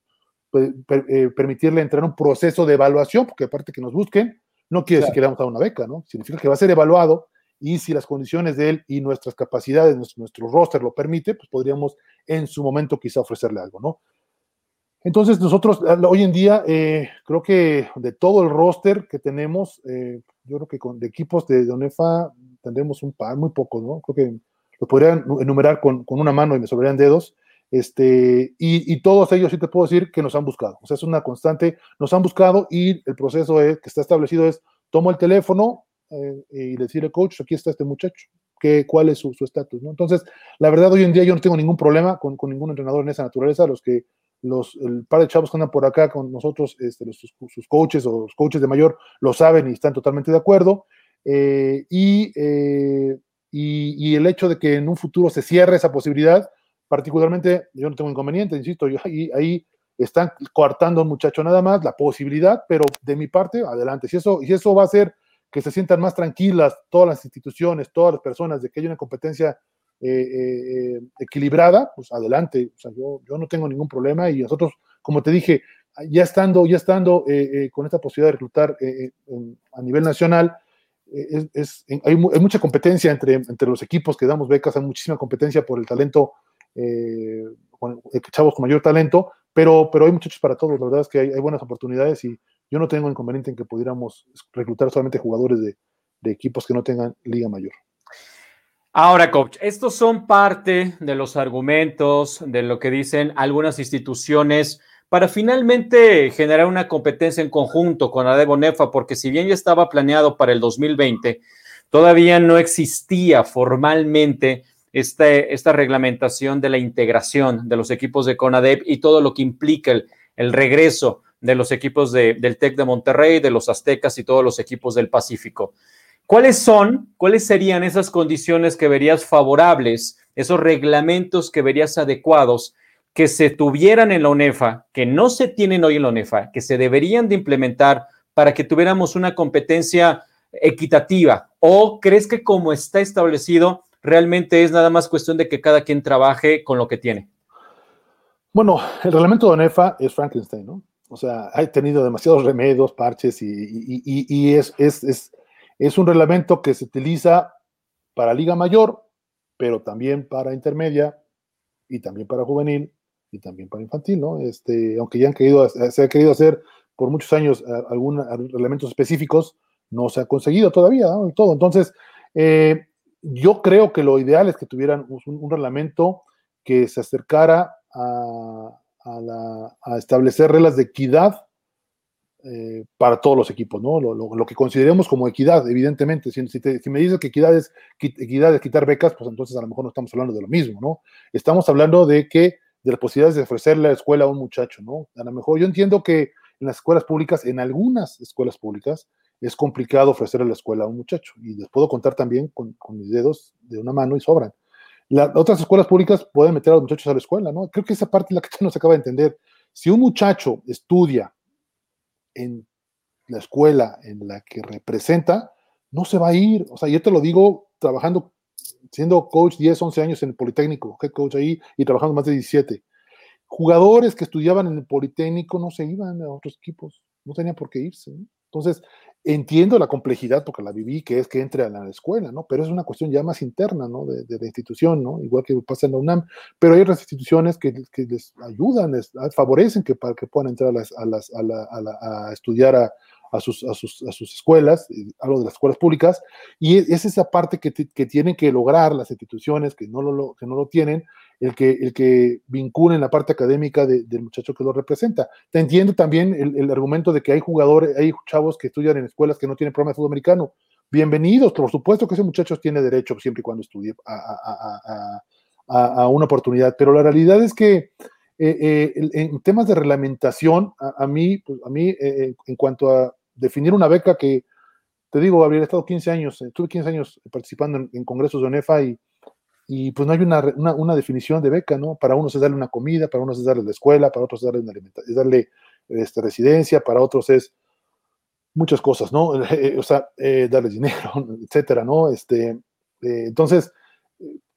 eh, permitirle entrar en un proceso de evaluación, porque aparte que nos busquen, no quiere claro. decir que le vamos a dar una beca, ¿no? Significa que va a ser evaluado y si las condiciones de él y nuestras capacidades, nuestro, nuestro roster lo permite, pues podríamos en su momento quizá ofrecerle algo, ¿no? Entonces nosotros hoy en día eh, creo que de todo el roster que tenemos, eh, yo creo que con de equipos de Donefa tendremos un par, muy pocos, ¿no? Creo que lo podrían enumerar con, con una mano y me sobrarían dedos. Este, y, y, todos ellos sí te puedo decir que nos han buscado. O sea, es una constante, nos han buscado y el proceso es, que está establecido es, tomo el teléfono eh, y decirle, coach, aquí está este muchacho, ¿qué, ¿cuál es su estatus? Entonces, la verdad, hoy en día yo no tengo ningún problema con, con, ningún entrenador en esa naturaleza. Los que, los, el par de chavos que andan por acá con nosotros, este, los, sus, coaches o los coaches de mayor, lo saben y están totalmente de acuerdo. Eh, eh, y, y el hecho de que en un futuro se cierre esa posibilidad, particularmente yo no tengo inconveniente, insisto, yo ahí, ahí están coartando a un muchacho nada más, la posibilidad, pero de mi parte, adelante. Si eso, si eso va a hacer que se sientan más tranquilas todas las instituciones, todas las personas, de que haya una competencia eh, eh, equilibrada, pues adelante. O sea, yo, yo, no tengo ningún problema y nosotros, como te dije, ya estando, ya estando eh, con esta posibilidad de reclutar a nivel nacional, es, hay, hay, mucha competencia entre, entre los equipos que damos becas, hay muchísima competencia por el talento eh, con, chavos con mayor talento, pero, pero hay muchachos para todos, la verdad es que hay, hay, buenas oportunidades y yo no tengo inconveniente en que pudiéramos reclutar solamente jugadores de, de equipos que no tengan liga mayor. Ahora, coach, estos son parte de los argumentos de lo que dicen algunas instituciones para finalmente generar una competencia en conjunto con la de Bonefa, porque si bien ya estaba planeado para el 2020, todavía no existía formalmente esta reglamentación de la integración de los equipos de CONADEP y todo lo que implica el, el regreso de los equipos de, del TEC de Monterrey, de los Aztecas y todos los equipos del Pacífico. ¿Cuáles son, cuáles serían esas condiciones que verías favorables, esos reglamentos que verías adecuados que se tuvieran en la UNEFA, que no se tienen hoy en la UNEFA, que se deberían de implementar para que tuviéramos una competencia equitativa? ¿O crees que como está establecido, realmente es nada más cuestión de que cada quien trabaje con lo que tiene? Bueno, el reglamento de ONEFA es Frankenstein, ¿no? O sea, ha tenido demasiados remedios, parches y, es, es, es, es, un reglamento que se utiliza para Liga Mayor, pero también para intermedia y también para juvenil y también para infantil, ¿no? Este, aunque ya han querido, se ha querido hacer por muchos años algunos elementos específicos, no se ha conseguido todavía, todo. Entonces, eh, yo creo que lo ideal es que tuvieran un, reglamento que se acercara a, establecer reglas de equidad eh, para todos los equipos, ¿no? Lo, que consideremos como equidad, evidentemente. Si, si, me dices que equidad es, equidad es quitar becas, pues entonces a lo mejor no estamos hablando de lo mismo, ¿no? Estamos hablando de que de las posibilidades de ofrecerle a la escuela a un muchacho, ¿no? A lo mejor yo entiendo que en las escuelas públicas, en algunas escuelas públicas, es complicado ofrecerle la escuela a un muchacho. Y les puedo contar también con, mis dedos de una mano y sobran. Las otras escuelas públicas pueden meter a los muchachos a la escuela, ¿no? Creo que esa parte es la que no se acaba de entender. Si un muchacho estudia en la escuela en la que representa, no se va a ir. O sea, yo te lo digo trabajando, siendo coach 10, 11 años en el Politécnico, head coach ahí y trabajando más de 17. Jugadores que estudiaban en el Politécnico no se iban a otros equipos, no tenían por qué irse. Entonces, entiendo la complejidad porque la viví, que es que entre a la escuela, ¿no? Pero es una cuestión ya más interna, ¿no? De, la institución, ¿no? Igual que pasa en la UNAM. Pero hay otras instituciones que, les ayudan, les favorecen que, para que puedan entrar a, las, a, estudiar a, a sus, a sus, a sus escuelas, hablo de las escuelas públicas, y es esa parte que, tienen que lograr las instituciones que no lo tienen, el que, el que vinculen la parte académica del muchacho que lo representa. Te entiendo también el, argumento de que hay jugadores, hay chavos que estudian en escuelas que no tienen programa de fútbol americano. Bienvenidos, por supuesto que ese muchacho tiene derecho siempre y cuando estudie a, una oportunidad, pero la realidad es que eh, eh, en temas de reglamentación, a, mí, pues, a mí eh, en cuanto a definir una beca que, te digo, habría estado 15 años, estuve 15 años participando en, en congresos de ONEFA y y pues no hay una, una, definición de beca, ¿no? Para unos es darle una comida, para unos es darle la escuela, para otros es darle, una es darle este, residencia, para otros es muchas cosas, ¿no? o sea, eh, darles dinero, etcétera, ¿no? Este, eh, entonces,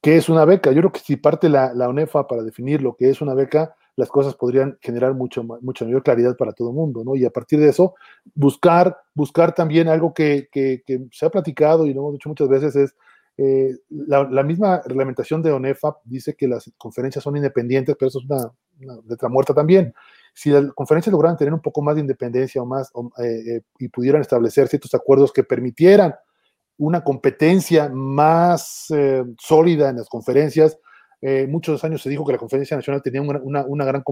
¿qué es una beca? Yo creo que si parte la, la, ONEFA para definir lo que es una beca, las cosas podrían generar mucho, mucha mayor claridad para todo el mundo, ¿no? Y a partir de eso, buscar, buscar también algo que, que, que se ha platicado y lo hemos dicho muchas veces es eh, la, misma reglamentación de ONEFA dice que las conferencias son independientes, pero eso es una, letra muerta también. Si las conferencias lograran tener un poco más de independencia o más eh, eh, y pudieran establecer ciertos acuerdos que permitieran una competencia más sólida en las conferencias, muchos años se dijo que la conferencia nacional tenía una gran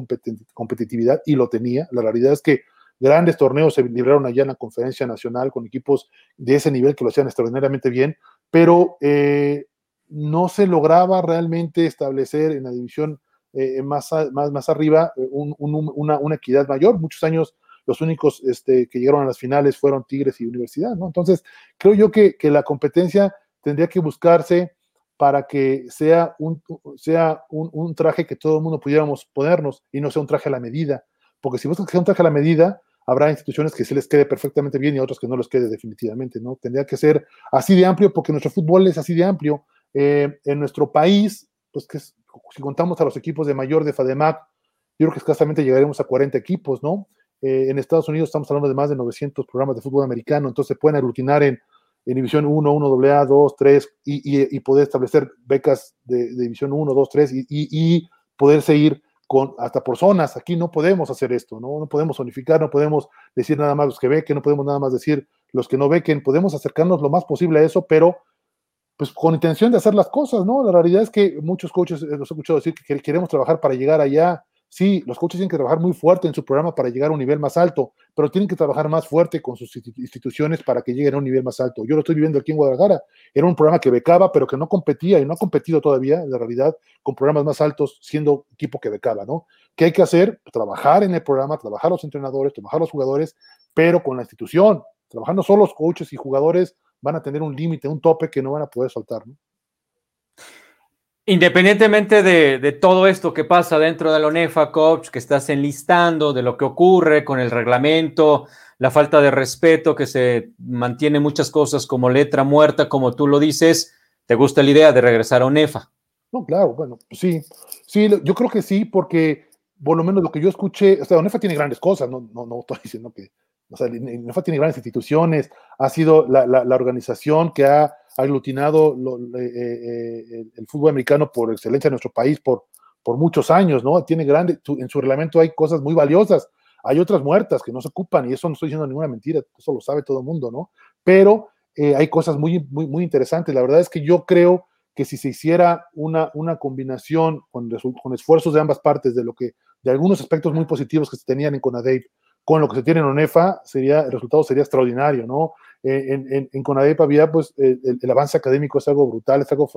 competitividad y lo tenía. La realidad es que grandes torneos se libraron allá en la conferencia nacional con equipos de ese nivel que lo hacían extraordinariamente bien, pero eh, no se lograba realmente establecer en la división eh, más, más, más, arriba eh, una, equidad mayor. Muchos años los únicos este, que llegaron a las finales fueron Tigres y Universidad, ¿no? Entonces, creo yo que, la competencia tendría que buscarse para que sea, un, sea un, traje que todo el mundo pudiéramos ponernos y no sea un traje a la medida. Porque si buscas que sea un traje a la medida, habrá instituciones que se les quede perfectamente bien y otras que no les quede definitivamente, ¿no? Tendría que ser así de amplio porque nuestro fútbol es así de amplio. Eh, en nuestro país, pues que si contamos a los equipos de mayor de FADEMAC, yo creo que escasamente llegaremos a 40 equipos, ¿no? Eh, en Estados Unidos estamos hablando de más de 900 programas de fútbol americano, entonces se pueden aglutinar en, División 1, 1 AA, 2, 3 y, y, poder establecer becas de, División 1, 2, 3 y, y poder seguir hasta por zonas. Aquí no podemos hacer esto, ¿no? No podemos unificar, no podemos decir nada más los que bequen, no podemos nada más decir los que no bequen, podemos acercarnos lo más posible a eso, pero pues con intención de hacer las cosas, ¿no? La realidad es que muchos coaches los he escuchado decir que queremos trabajar para llegar allá, Sí, los coaches tienen que trabajar muy fuerte en su programa para llegar a un nivel más alto, pero tienen que trabajar más fuerte con sus instituciones para que lleguen a un nivel más alto. Yo lo estoy viviendo aquí en Guadalajara. Era un programa que becaba, pero que no competía y no ha competido todavía, en la realidad, con programas más altos, siendo equipo que becaba, ¿no? ¿Qué hay que hacer? Trabajar en el programa, trabajar los entrenadores, trabajar los jugadores, pero con la institución. Trabajando solo los coaches y jugadores van a tener un límite, un tope que no van a poder soltar, ¿no? Independientemente de, todo esto que pasa dentro de la ONEFA, coach, que estás enlistando, de lo que ocurre con el reglamento, la falta de respeto, que se mantiene muchas cosas como letra muerta, como tú lo dices, ¿te gusta la idea de regresar a ONEFA? No, claro, bueno, sí, sí, yo creo que sí, porque por lo menos lo que yo escuché, o sea, ONEFA tiene grandes cosas, no, no, no estoy diciendo que, o sea, ONEFA tiene grandes instituciones, ha sido la, la organización que ha aglutinado eh, eh, el, fútbol americano por excelencia en nuestro país por, por muchos años, ¿no? Tiene grande, en su reglamento hay cosas muy valiosas, hay otras muertas que no se ocupan y eso no estoy diciendo ninguna mentira, eso lo sabe todo el mundo, ¿no? Pero eh, hay cosas muy, muy, muy interesantes. La verdad es que yo creo que si se hiciera una, una combinación con, con esfuerzos de ambas partes de lo que, de algunos aspectos muy positivos que se tenían en CONADEIP con lo que se tiene en ONEFA, sería, el resultado sería extraordinario, ¿no? Eh, en, en, en CONADEIP había, pues, el, el, avance académico es algo brutal, es algo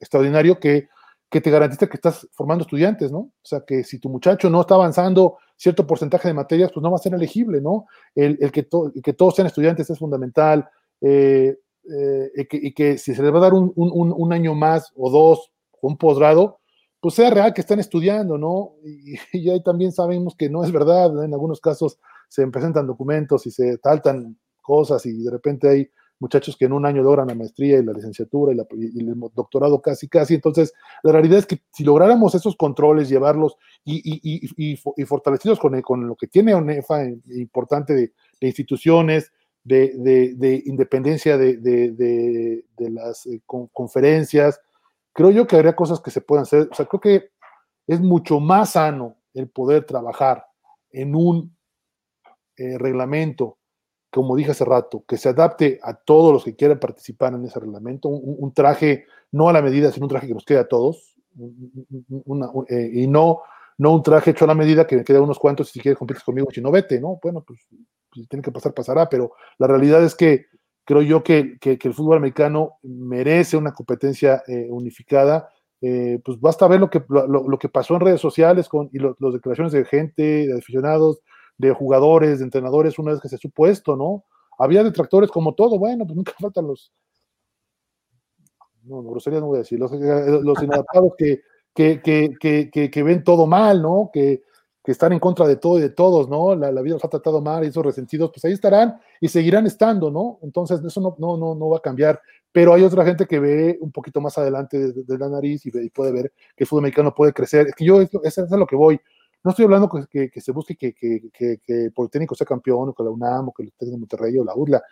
extraordinario que, que te garantiza que estás formando estudiantes, ¿no? O sea, que si tu muchacho no está avanzando cierto porcentaje de materias, pues no va a ser elegible, ¿no? El, que, to, todos sean estudiantes es fundamental, eh, eh, y, que, si se les va a dar un, un año más o dos, un posgrado, pues sea real que están estudiando, ¿no? Y, ahí también sabemos que no es verdad, en algunos casos se presentan documentos y se saltan cosas y de repente hay muchachos que en un año logran la maestría y la licenciatura y, la, y, el doctorado casi, casi. Entonces, la realidad es que si lográramos esos controles, llevarlos y, y fortalecidos con, con, lo que tiene ONEFA, importante de, de instituciones, de, de, de independencia de, de, las eh, con, conferencias. Creo yo que habría cosas que se puedan hacer. O sea, creo que es mucho más sano el poder trabajar en un eh, reglamento, como dije hace rato, que se adapte a todos los que quieran participar en ese reglamento, un, traje no a la medida, sino un traje que nos quede a todos, eh, y no, no un traje hecho a la medida que me quede unos cuantos, si quieres compites conmigo, si no vete, ¿no? Bueno, pues si tiene que pasar, pasará, pero la realidad es que creo yo que, que, el fútbol americano merece una competencia eh, unificada. Eh, pues basta ver lo que, lo, lo, que pasó en redes sociales con y las declaraciones de gente, de aficionados, de jugadores, de entrenadores, una vez que se supo esto, ¿no? Había detractores como todo, bueno, pues nunca faltan los. No, groserías no voy a decir, los, los inadaptados que, que, que, que ven todo mal, ¿no? Que, que están en contra de todo y de todos, ¿no? La, la, vida los ha tratado mal y esos resentidos, pues ahí estarán y seguirán estando, ¿no? Entonces, eso no, no, no, no va a cambiar. Pero hay otra gente que ve un poquito más adelante de, de la nariz y, ve, y, puede ver que el fútbol mexicano puede crecer. Es que yo, eso, eso es a lo que voy. No estoy hablando que, que, que se busque que, que, que, Politécnico sea campeón, o que la UNAM, o que el Técnico de Monterrey, o la UDLA.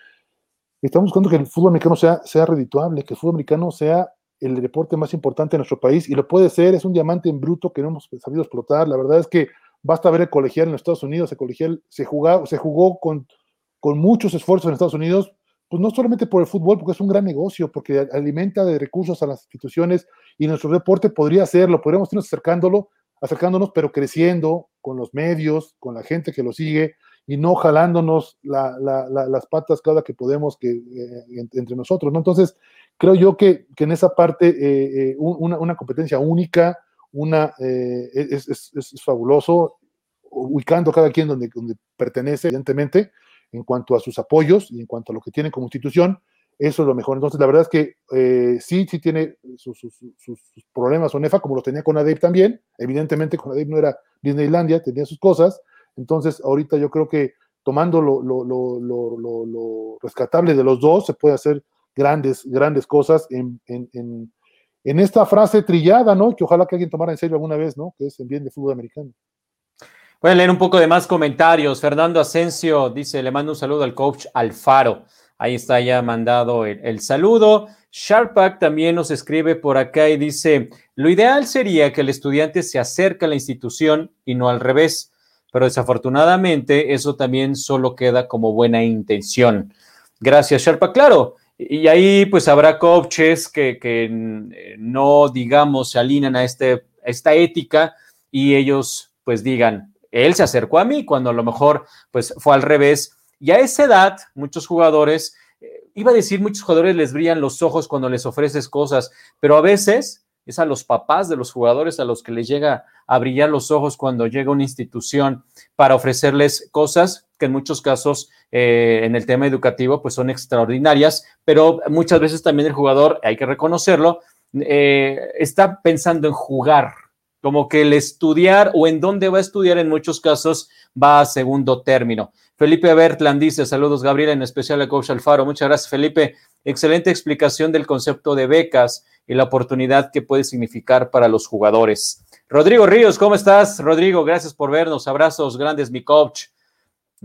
Estamos buscando que el fútbol mexicano sea, sea redituable, que el fútbol mexicano sea el deporte más importante en nuestro país, y lo puede ser, es un diamante en bruto que no hemos sabido explotar. La verdad es que Basta ver el colegial en los Estados Unidos, el colegial se, jugaba, se jugó con, con muchos esfuerzos en Estados Unidos, pues no solamente por el fútbol, porque es un gran negocio, porque alimenta de recursos a las instituciones y nuestro deporte podría hacerlo, podríamos irnos acercándolo, acercándonos, pero creciendo con los medios, con la gente que lo sigue y no jalándonos la, la, la, las patas cada que podemos que, eh, entre nosotros. ¿no? Entonces, creo yo que, que en esa parte eh, eh, una, competencia única, una, eh, es, es, es, fabuloso, ubicando a cada quien donde, donde pertenece, evidentemente, en cuanto a sus apoyos y en cuanto a lo que tiene como institución, eso es lo mejor. Entonces, la verdad es que eh, sí, sí tiene sus, sus, sus, sus problemas ONEFA, como lo tenía con ADEP también. Evidentemente, con ADEP no era Disneylandia, tenía sus cosas. Entonces, ahorita yo creo que tomando lo, lo, lo, lo rescatable de los dos, se puede hacer grandes, grandes cosas en, en, en en esta frase trillada, ¿no? Que ojalá que alguien tomara en serio alguna vez, ¿no? Que es en bien de fútbol americano. Voy a leer un poco de más comentarios. Fernando Asensio dice, le mando un saludo al coach Alfaro. Ahí está ya mandado el, saludo. Sharpak también nos escribe por acá y dice, lo ideal sería que el estudiante se acerque a la institución y no al revés, pero desafortunadamente eso también solo queda como buena intención. Gracias, Sharpak. Claro, y ahí pues habrá coaches que, que eh, no, digamos, se alinean a, este, esta ética y ellos pues digan, él se acercó a mí cuando a lo mejor pues fue al revés. Y a esa edad, muchos jugadores, eh, iba a decir, muchos jugadores les brillan los ojos cuando les ofreces cosas, pero a veces es a los papás de los jugadores a los que les llega a brillar los ojos cuando llega una institución para ofrecerles cosas que en muchos casos eh, en el tema educativo pues son extraordinarias, pero muchas veces también el jugador, hay que reconocerlo, eh, está pensando en jugar, como que el estudiar o en dónde va a estudiar en muchos casos va a segundo término. Felipe Bertland dice, saludos Gabriela, en especial a Coach Alfaro. Muchas gracias Felipe. Excelente explicación del concepto de becas y la oportunidad que puede significar para los jugadores. Rodrigo Ríos, ¿cómo estás? Rodrigo, gracias por vernos. Abrazos grandes, mi coach.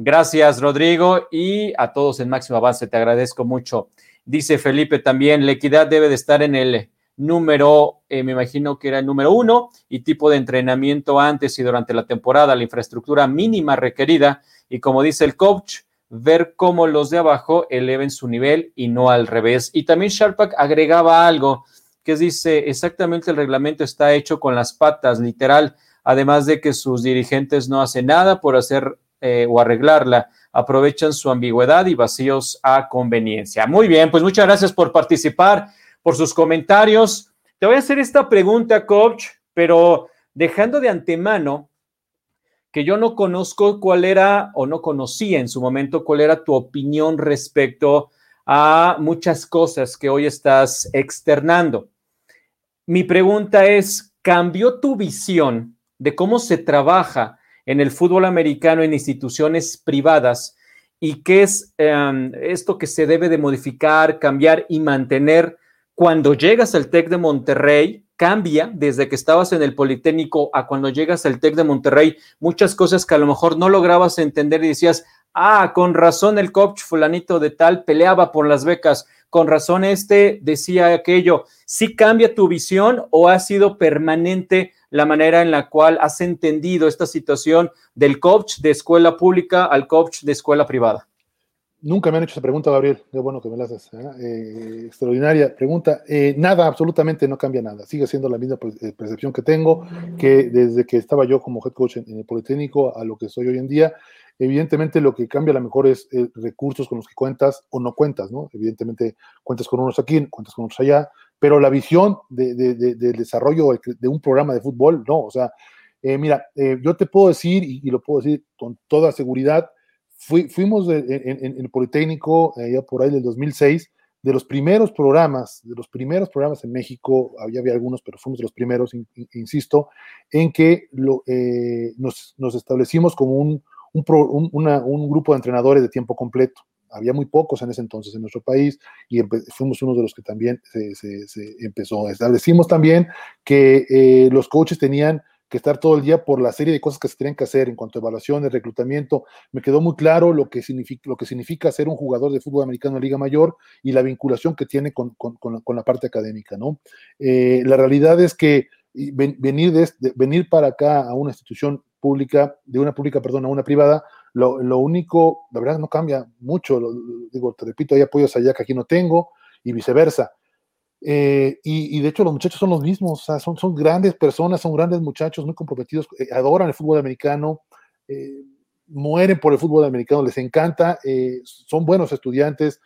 Gracias, Rodrigo, y a todos en Máximo Avance, te agradezco mucho. Dice Felipe también, la equidad debe de estar en el número, eh, me imagino que era el número uno, y tipo de entrenamiento antes y durante la temporada, la infraestructura mínima requerida, y como dice el coach, ver cómo los de abajo eleven su nivel y no al revés. Y también Sharpak agregaba algo que dice, exactamente el reglamento está hecho con las patas, literal, además de que sus dirigentes no hacen nada por hacer eh, o arreglarla, aprovechan su ambigüedad y vacíos a conveniencia. Muy bien, pues muchas gracias por participar, por sus comentarios. Te voy a hacer esta pregunta, coach, pero dejando de antemano que yo no conozco cuál era o no conocía en su momento cuál era tu opinión respecto a muchas cosas que hoy estás externando. Mi pregunta es, ¿cambió tu visión de cómo se trabaja en el fútbol americano en instituciones privadas y qué es em, esto que se debe de modificar, cambiar y mantener cuando llegas al TEC de Monterrey? Cambia desde que estabas en el Politécnico a cuando llegas al TEC de Monterrey, muchas cosas que a lo mejor no lograbas entender y decías, ah, con razón el coach fulanito de tal peleaba por las becas, con razón este decía aquello. ¿Sí cambia tu visión o ha sido permanente la manera en la cual has entendido esta situación del coach de escuela pública al coach de escuela privada? Nunca me han hecho esa pregunta, Gabriel. Qué bueno que me la haces. ¿eh? Eh, extraordinaria pregunta. Eh, nada, absolutamente no cambia nada. Sigue siendo la misma percepción que tengo, que desde que estaba yo como head coach en, el Politécnico a lo que soy hoy en día. Evidentemente lo que cambia a lo mejor es recursos con los que cuentas o no cuentas, ¿no? Evidentemente cuentas con unos aquí, cuentas con otros allá, pero la visión de, del desarrollo de un programa de fútbol, no. O sea, mira, yo te puedo decir, y, lo puedo decir con toda seguridad, fuimos en, el Politécnico, ya por ahí del 2006, de los primeros programas, de los primeros programas en México, había, había algunos, pero fuimos de los primeros, insisto, en que lo, eh, nos, establecimos como un, un, grupo de entrenadores de tiempo completo. Había muy pocos en ese entonces en nuestro país y fuimos uno de los que también se, se empezó. Establecimos también que eh, los coaches tenían que estar todo el día por la serie de cosas que se tienen que hacer en cuanto a evaluaciones, reclutamiento. Me quedó muy claro lo que significa, lo que significa ser un jugador de fútbol americano en Liga Mayor y la vinculación que tiene con, la, parte académica, ¿no? Eh, la realidad es que venir, de, venir para acá a una institución pública, de una pública, perdón, a una privada, lo, único, la verdad no cambia mucho, digo, te repito, hay apoyos allá que aquí no tengo y viceversa. Eh, y, de hecho los muchachos son los mismos, son, son grandes personas, son grandes muchachos muy comprometidos, eh, adoran el fútbol americano, eh, mueren por el fútbol americano, les encanta, son buenos estudiantes,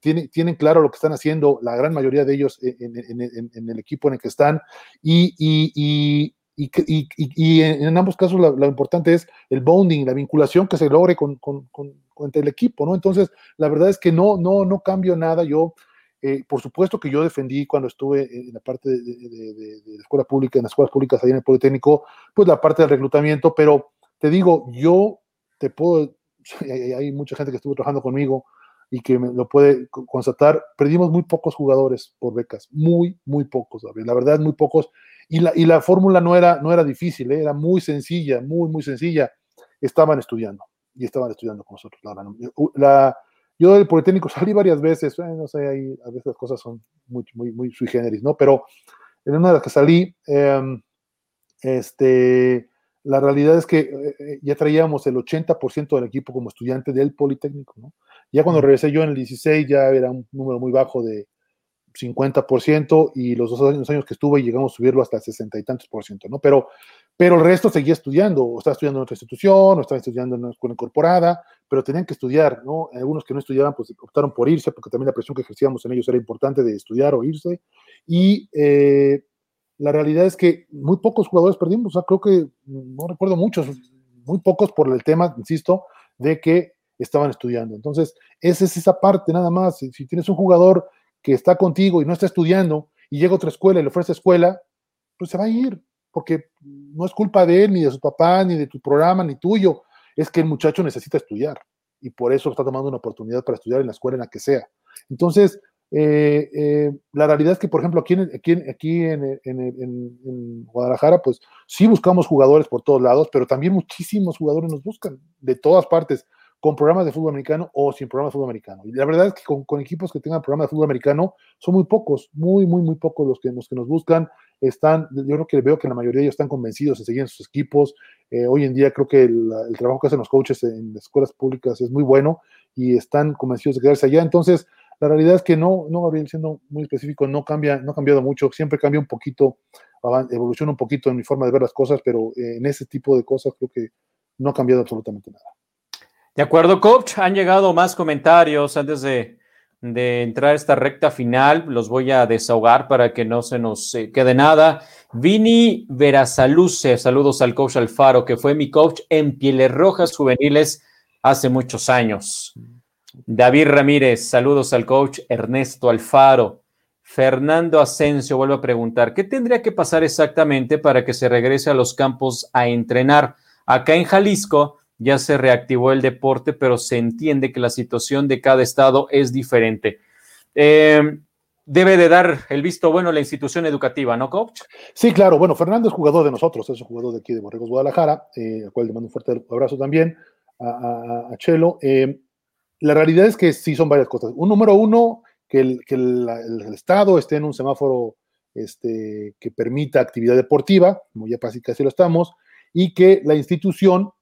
tienen, tienen, claro lo que están haciendo la gran mayoría de ellos en, el equipo en el que están y, y, y en ambos casos lo, importante es el bonding, la vinculación que se logre con, con, con, el equipo, ¿no? Entonces, la verdad es que no, no, no cambio nada, yo eh, por supuesto que yo defendí cuando estuve en la parte de, la escuela pública, en las escuelas públicas ahí en el Politécnico, pues la parte del reclutamiento, pero te digo, yo te puedo, hay, mucha gente que estuvo trabajando conmigo y que me lo puede constatar, perdimos muy pocos jugadores por becas, muy, muy pocos, la verdad, muy pocos, y la, y la fórmula no era, no era difícil, ¿eh? era muy sencilla, muy, muy sencilla, estaban estudiando, y estaban estudiando con nosotros, la yo del Politécnico salí varias veces, eh, no sé, ahí a veces las cosas son muy, muy, muy sui generis, ¿no? Pero en una de las que salí, em, este, la realidad es que eh, eh, ya traíamos el 80% del equipo como estudiante del Politécnico, ¿no? Ya cuando regresé yo en el 16 ya era un número muy bajo de 50% y los dos años, años que estuve llegamos a subirlo hasta el 60 y tantos por ciento, ¿no? Pero pero el resto seguía estudiando, o estaba estudiando en otra institución, o estaba estudiando en una escuela incorporada, pero tenían que estudiar, ¿no? Algunos que no estudiaban, pues optaron por irse, porque también la presión que ejercíamos en ellos era importante de estudiar o irse. Y eh, la realidad es que muy pocos jugadores perdimos, o sea, creo que, no recuerdo muchos, muy pocos por el tema, insisto, de que estaban estudiando. Entonces, esa es esa parte nada más. Si, si tienes un jugador que está contigo y no está estudiando y llega a otra escuela y le ofrece escuela, pues se va a ir, porque no es culpa de él, ni de su papá, ni de tu programa, ni tuyo. Es que el muchacho necesita estudiar y por eso está tomando una oportunidad para estudiar en la escuela en la que sea. Entonces, eh, eh, la realidad es que, por ejemplo, aquí, en, aquí, aquí en, en, Guadalajara, pues sí buscamos jugadores por todos lados, pero también muchísimos jugadores nos buscan de todas partes. Con programas de fútbol americano o sin programas de fútbol americano. Y la verdad es que con, equipos que tengan programas de fútbol americano son muy pocos, muy, muy, muy pocos los que, los que nos buscan. Están, yo creo que veo que la mayoría de ellos están convencidos de seguir en sus equipos. Eh, hoy en día creo que el, trabajo que hacen los coaches en las escuelas públicas es muy bueno y están convencidos de quedarse allá. Entonces, la realidad es que no, no, Gabriel, siendo muy específico, no cambia, no ha cambiado mucho, siempre cambia un poquito, evoluciona un poquito en mi forma de ver las cosas, pero eh, en ese tipo de cosas creo que no ha cambiado absolutamente nada. De acuerdo, coach. Han llegado más comentarios antes de, entrar a esta recta final. Los voy a desahogar para que no se nos eh, quede nada. Vini Verasaluce, saludos al coach Alfaro, que fue mi coach en Pieles Rojas Juveniles hace muchos años. David Ramírez, saludos al coach Ernesto Alfaro. Fernando Asensio vuelve a preguntar, ¿qué tendría que pasar exactamente para que se regrese a los campos a entrenar? Acá en Jalisco ya se reactivó el deporte, pero se entiende que la situación de cada estado es diferente. Eh, debe de dar el visto bueno la institución educativa, ¿no, coach? Sí, claro. Bueno, Fernando es jugador de nosotros, es un jugador de aquí de Borregos, Guadalajara, eh, al cual le mando un fuerte abrazo también a, Chelo. Eh, la realidad es que sí son varias cosas. Un número uno, que el, Estado esté en un semáforo este, que permita actividad deportiva, como ya casi lo estamos, y que la institución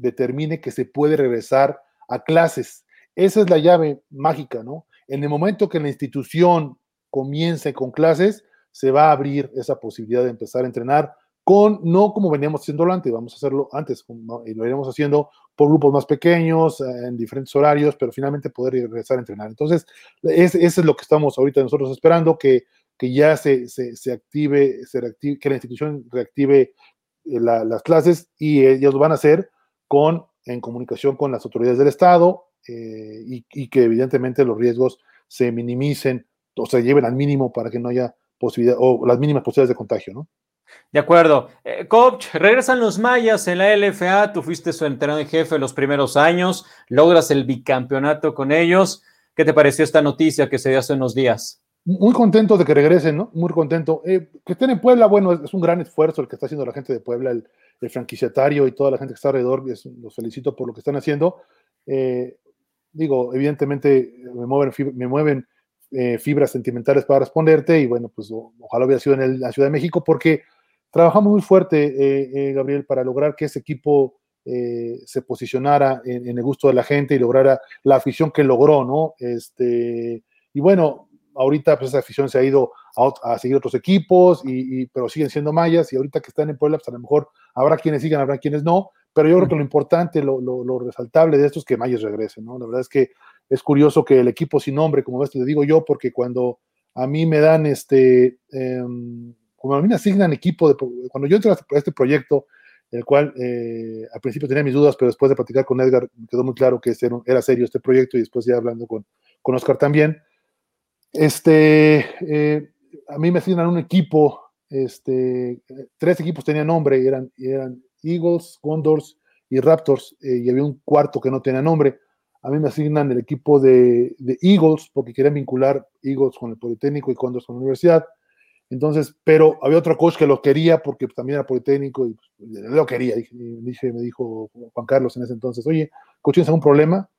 determine que se puede regresar a clases. Esa es la llave mágica, ¿no? En el momento que la institución comience con clases, se va a abrir esa posibilidad de empezar a entrenar con, no como veníamos haciendo antes, vamos a hacerlo antes, y lo iremos haciendo por grupos más pequeños, en diferentes horarios, pero finalmente poder regresar a entrenar. Entonces, eso es lo que estamos ahorita nosotros esperando, que, que ya se, se, active, se reactive, que la institución reactive eh, las clases y ellos lo van a hacer con, en comunicación con las autoridades del Estado eh, y, que evidentemente los riesgos se minimicen o se lleven al mínimo para que no haya posibilidad o las mínimas posibilidades de contagio, ¿no? De acuerdo. Eh, coach, regresan los mayas en la LFA, tú fuiste su entrenador en jefe los primeros años, logras el bicampeonato con ellos. ¿Qué te pareció esta noticia que se dio hace unos días? Muy contento de que regresen, ¿no? Muy contento. Eh, que estén en Puebla, bueno, es, un gran esfuerzo el que está haciendo la gente de Puebla, el, franquiciatario y toda la gente que está alrededor, los felicito por lo que están haciendo. Eh, digo, evidentemente me mueven, me mueven eh, fibras sentimentales para responderte y bueno, pues ojalá hubiera sido en la Ciudad de México porque trabajamos muy fuerte, eh, Gabriel, para lograr que ese equipo se posicionara en, en, el gusto de la gente y lograra la afición que logró, ¿no? Este, y bueno, ahorita pues esa afición se ha ido a, seguir otros equipos, y, pero siguen siendo mayas y ahorita que están en Puebla, pues a lo mejor habrá quienes sigan, habrá quienes no, pero yo creo que lo importante, lo, lo, resaltable de esto es que mayas regresen, ¿no? La verdad es que es curioso que el equipo sin nombre, como ves, te digo yo, porque cuando a mí me dan este, em, como a mí me asignan equipo, de, cuando yo entré a este proyecto, el cual eh, al principio tenía mis dudas, pero después de platicar con Edgar me quedó muy claro que era serio este proyecto y después ya hablando con, con Oscar también, este, eh, a mí me asignan un equipo, este, tres equipos tenían nombre, eran, eran Eagles, Condors y Raptors, eh, y había un cuarto que no tenía nombre. A mí me asignan el equipo de, Eagles porque querían vincular Eagles con el Politécnico y Condors con la universidad. Entonces, pero había otro coach que lo quería porque también era Politécnico y pues, lo quería. Y dije, me dijo Juan Carlos en ese entonces, oye, coach, ¿tienes algún problema?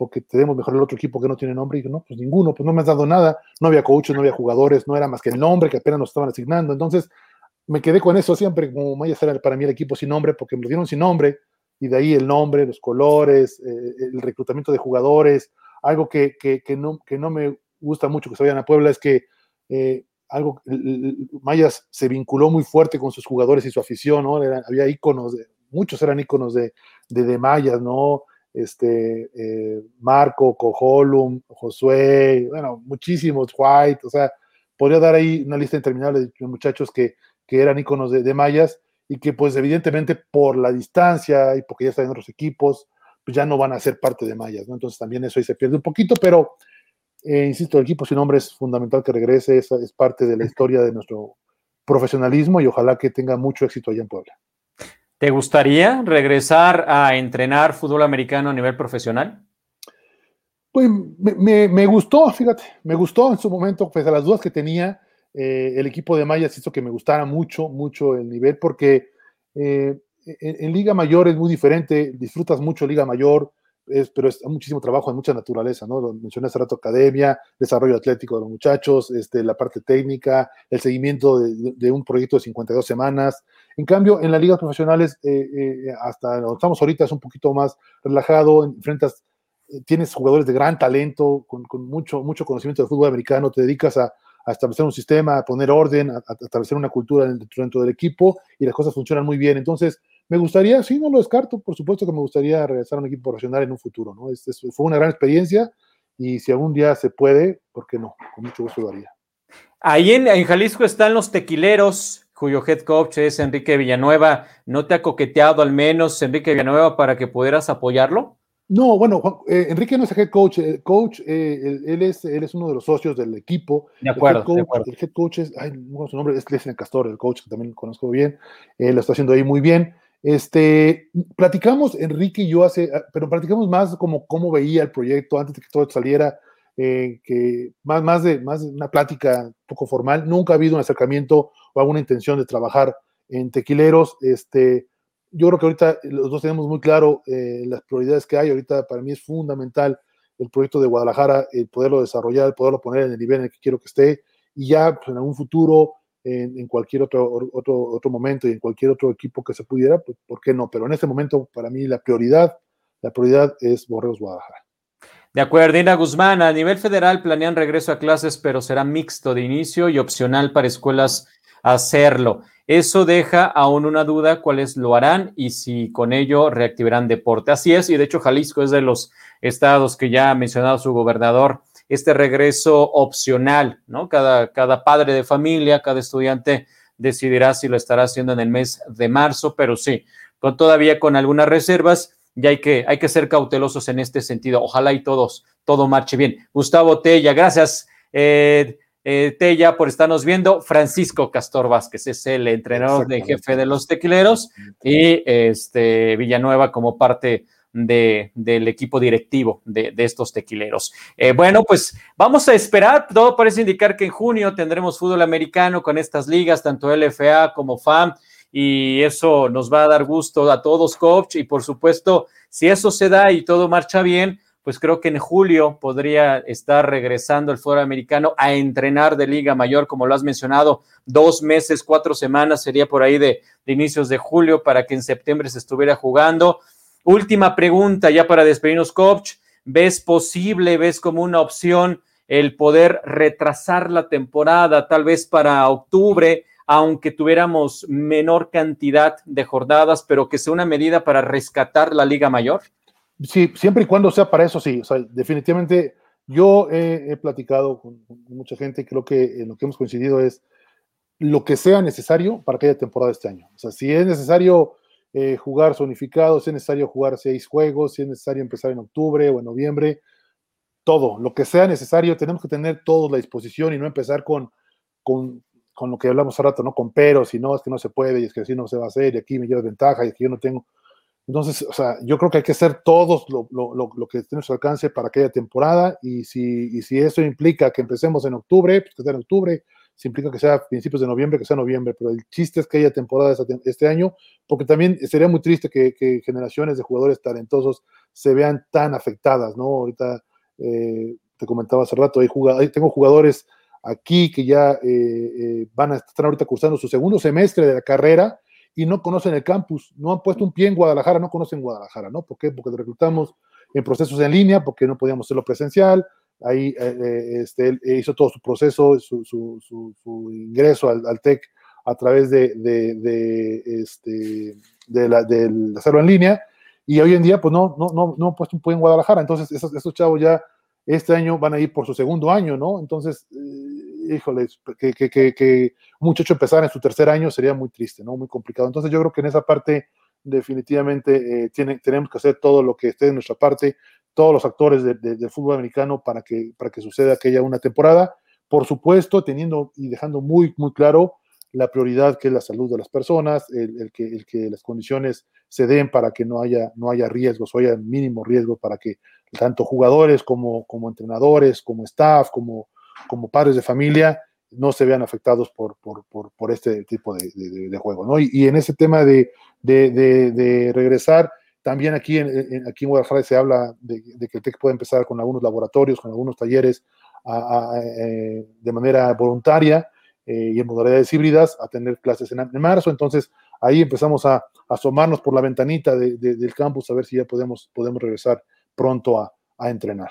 Porque tenemos mejor el otro equipo que no tiene nombre. Y no, pues ninguno, pues no me has dado nada. No había coaches, no había jugadores, no era más que el nombre que apenas nos estaban asignando. Entonces me quedé con eso siempre, como vaya a ser para mí el equipo sin nombre, porque me lo dieron sin nombre. Y de ahí el nombre, los colores, eh, el reclutamiento de jugadores. Algo que, que, que, no, que no me gusta mucho que se vayan a Puebla es que eh, algo, Mayas se vinculó muy fuerte con sus jugadores y su afición, ¿no? había íconos, de, muchos eran íconos de, de, de Mayas, ¿no? Este, eh, Marco, Cojolum, Josué, bueno, muchísimos, White, o sea, podría dar ahí una lista interminable de muchachos que, que eran íconos de, mayas y que pues evidentemente por la distancia y porque ya están en otros equipos, pues ya no van a ser parte de mayas, ¿no? Entonces también eso ahí se pierde un poquito, pero eh, insisto, el equipo sin nombre es fundamental que regrese, es, es parte de la historia de nuestro profesionalismo y ojalá que tenga mucho éxito allá en Puebla. ¿Te gustaría regresar a entrenar fútbol americano a nivel profesional? Pues me, gustó, fíjate, me gustó en su momento, pues a las dudas que tenía, eh, el equipo de Mayas hizo que me gustara mucho, mucho el nivel, porque eh, en, Liga Mayor es muy diferente, disfrutas mucho Liga Mayor, es, pero es muchísimo trabajo, hay mucha naturaleza, ¿no? Lo mencioné hace rato, academia, desarrollo atlético de los muchachos, este, la parte técnica, el seguimiento de, un proyecto de 52 semanas. En cambio, en las ligas profesionales, eh, eh, hasta donde estamos ahorita, es un poquito más relajado, enfrentas, eh, tienes jugadores de gran talento, con, con, mucho, mucho conocimiento del fútbol americano, te dedicas a, a establecer un sistema, a poner orden, a, a, establecer una cultura dentro, dentro del equipo y las cosas funcionan muy bien. Entonces, me gustaría, sí, no lo descarto, por supuesto que me gustaría regresar a un equipo profesional en un futuro, ¿no? Es, es, fue una gran experiencia y si algún día se puede, ¿por qué no? Con mucho gusto lo haría. Ahí en, en, Jalisco están los tequileros, cuyo head coach es Enrique Villanueva. ¿No te ha coqueteado al menos Enrique Villanueva para que pudieras apoyarlo? No, bueno, Juan, eh, Enrique no es el head coach. El coach, eh, él, él, es, él es uno de los socios del equipo. De acuerdo, el head coach, de acuerdo. El head coach es, ay, no su nombre, es Leslie Castor, el coach que también conozco bien. Él lo está haciendo ahí muy bien. Este, platicamos, Enrique y yo hace, pero platicamos más como cómo veía el proyecto antes de que todo saliera, eh, que más, más, de, más de una plática poco formal. Nunca ha habido un acercamiento o alguna intención de trabajar en tequileros. Este, yo creo que ahorita los dos tenemos muy claro eh, las prioridades que hay. Ahorita para mí es fundamental el proyecto de Guadalajara, el poderlo desarrollar, el poderlo poner en el nivel en el que quiero que esté y ya pues, en algún futuro en, en, cualquier otro, otro, otro momento y en cualquier otro equipo que se pudiera, pues, ¿por qué no? Pero en este momento, para mí, la prioridad, la prioridad es Borreos Guadalajara. De acuerdo, Dina Guzmán, a nivel federal planean regreso a clases, pero será mixto de inicio y opcional para escuelas hacerlo. Eso deja aún una duda cuáles lo harán y si con ello reactivarán deporte. Así es, y de hecho Jalisco es de los estados que ya ha mencionado su gobernador este regreso opcional, ¿no? Cada, cada padre de familia, cada estudiante decidirá si lo estará haciendo en el mes de marzo, pero sí, con todavía con algunas reservas, ya hay que, hay que ser cautelosos en este sentido. Ojalá y todos, todo marche bien. Gustavo Tella, gracias. Eh, eh, Tella por estarnos viendo. Francisco Castor Vázquez es el entrenador de jefe de los tequileros y este Villanueva como parte de, del equipo directivo de, estos tequileros. Eh, bueno, pues vamos a esperar. Todo parece indicar que en junio tendremos fútbol americano con estas ligas, tanto LFA como FAM, y eso nos va a dar gusto a todos, coach. Y por supuesto, si eso se da y todo marcha bien, pues creo que en julio podría estar regresando el fútbol americano a entrenar de Liga Mayor, como lo has mencionado, dos meses, cuatro semanas sería por ahí de inicios de julio para que en septiembre se estuviera jugando. Última pregunta, ya para despedirnos, coach. ¿Ves posible, ves como una opción el poder retrasar la temporada, tal vez para octubre, aunque tuviéramos menor cantidad de jornadas, pero que sea una medida para rescatar la Liga Mayor? Sí, siempre y cuando sea para eso, sí. O sea, definitivamente yo he, platicado con, mucha gente creo que en lo que hemos coincidido es lo que sea necesario para que haya temporada este año. O sea, si es necesario eh, jugar zonificados, si es necesario jugar seis juegos, si es necesario empezar en octubre o en noviembre, todo, lo que sea necesario, tenemos que tener todos la disposición y no empezar con, con, con lo que hablamos hace rato, ¿no? Con peros y no, es que no se puede y es que así no se va a hacer y aquí me lleva ventaja y es que yo no tengo. Entonces, o sea, yo creo que hay que hacer todos lo, lo, lo, que esté a nuestro alcance para que haya temporada y si, y si eso implica que empecemos en octubre, pues que sea en octubre, implica que sea principios de noviembre, que sea noviembre, pero el chiste es que haya temporada este año, porque también sería muy triste que, generaciones de jugadores talentosos se vean tan afectadas, ¿no? Ahorita eh, te comentaba hace rato, hay tengo jugadores aquí que ya eh, eh, van a estar ahorita cursando su segundo semestre de la carrera y no conocen el campus, no han puesto un pie en Guadalajara, no conocen Guadalajara, ¿no? ¿Por qué? Porque reclutamos en procesos en línea, porque no podíamos hacerlo presencial, ahí eh, este, él hizo todo su proceso, su, ingreso al, al, TEC a través de, de, de, este, de, la, de hacerlo en línea, y hoy en día pues no, no, no, no puesto un en Guadalajara, entonces esos, chavos ya este año van a ir por su segundo año, ¿no? Entonces, eh, híjole, que, que, que, muchacho empezar en su tercer año sería muy triste, ¿no? Muy complicado. Entonces yo creo que en esa parte definitivamente eh, tenemos que hacer todo lo que esté en nuestra parte, todos los actores del de, de fútbol americano para que, para que suceda que haya una temporada. Por supuesto, teniendo y dejando muy, muy claro la prioridad que es la salud de las personas, el, que, el que las condiciones se den para que no haya, no haya riesgos o haya mínimo riesgo para que tanto jugadores como, como entrenadores, como staff, como, como padres de familia, no se vean afectados por, por, por, este tipo de, juego. ¿no? Y, y, en ese tema de, de regresar, También aquí en, aquí en Guadalajara se habla de, que el TEC puede empezar con algunos laboratorios, con algunos talleres eh, de manera voluntaria eh, y en modalidades híbridas a tener clases en, marzo. Entonces ahí empezamos a, asomarnos por la ventanita del campus a ver si ya podemos, podemos regresar pronto a, a entrenar.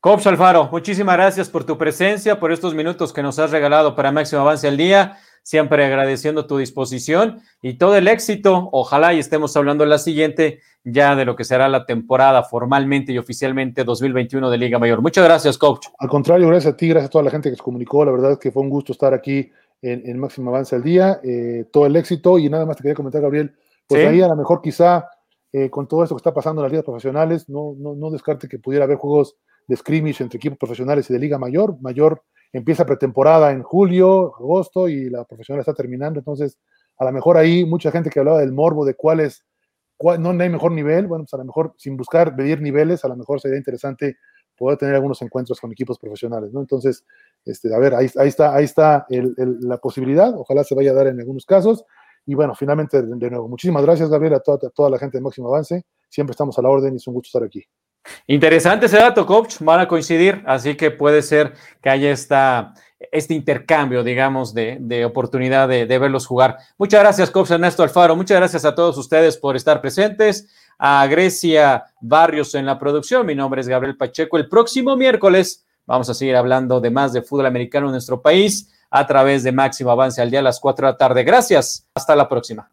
Cops Alfaro, muchísimas gracias por tu presencia, por estos minutos que nos has regalado para Máximo Avance al Día. Siempre agradeciendo tu disposición y todo el éxito. Ojalá y estemos hablando en la siguiente ya de lo que será la temporada formalmente y oficialmente 2021 de Liga Mayor. Muchas gracias, coach. Al contrario, gracias a ti, gracias a toda la gente que se comunicó. La verdad es que fue un gusto estar aquí en, Máximo Avance al Día. Eh, todo el éxito y nada más te quería comentar, Gabriel. Pues ahí a lo mejor quizá eh, con todo esto que está pasando en las ligas profesionales, no, no, no descarte que pudiera haber juegos de scrimmage entre equipos profesionales y de Liga Mayor. Mayor empieza pretemporada en julio, agosto y la profesional está terminando. Entonces, a lo mejor ahí mucha gente que hablaba del morbo de cuál es, cuál, no hay mejor nivel, bueno, pues a lo mejor sin buscar medir niveles, a lo mejor sería interesante poder tener algunos encuentros con equipos profesionales, ¿no? Entonces, este, a ver, ahí, ahí está, ahí está la posibilidad, ojalá se vaya a dar en algunos casos. Y bueno, finalmente, de, nuevo, muchísimas gracias, Gabriel, a toda, a toda la gente de Máximo Avance. Siempre estamos a la orden y es un gusto estar aquí. Interesante ese dato, coach. Van a coincidir, así que puede ser que haya esta, este intercambio, digamos, de, oportunidad de, verlos jugar. Muchas gracias, coach Ernesto Alfaro. Muchas gracias a todos ustedes por estar presentes. A Grecia Barrios en la producción. Mi nombre es Gabriel Pacheco. El próximo miércoles vamos a seguir hablando de más de fútbol americano en nuestro país a través de Máximo Avance al día a las 4 de la tarde. Gracias. Hasta la próxima.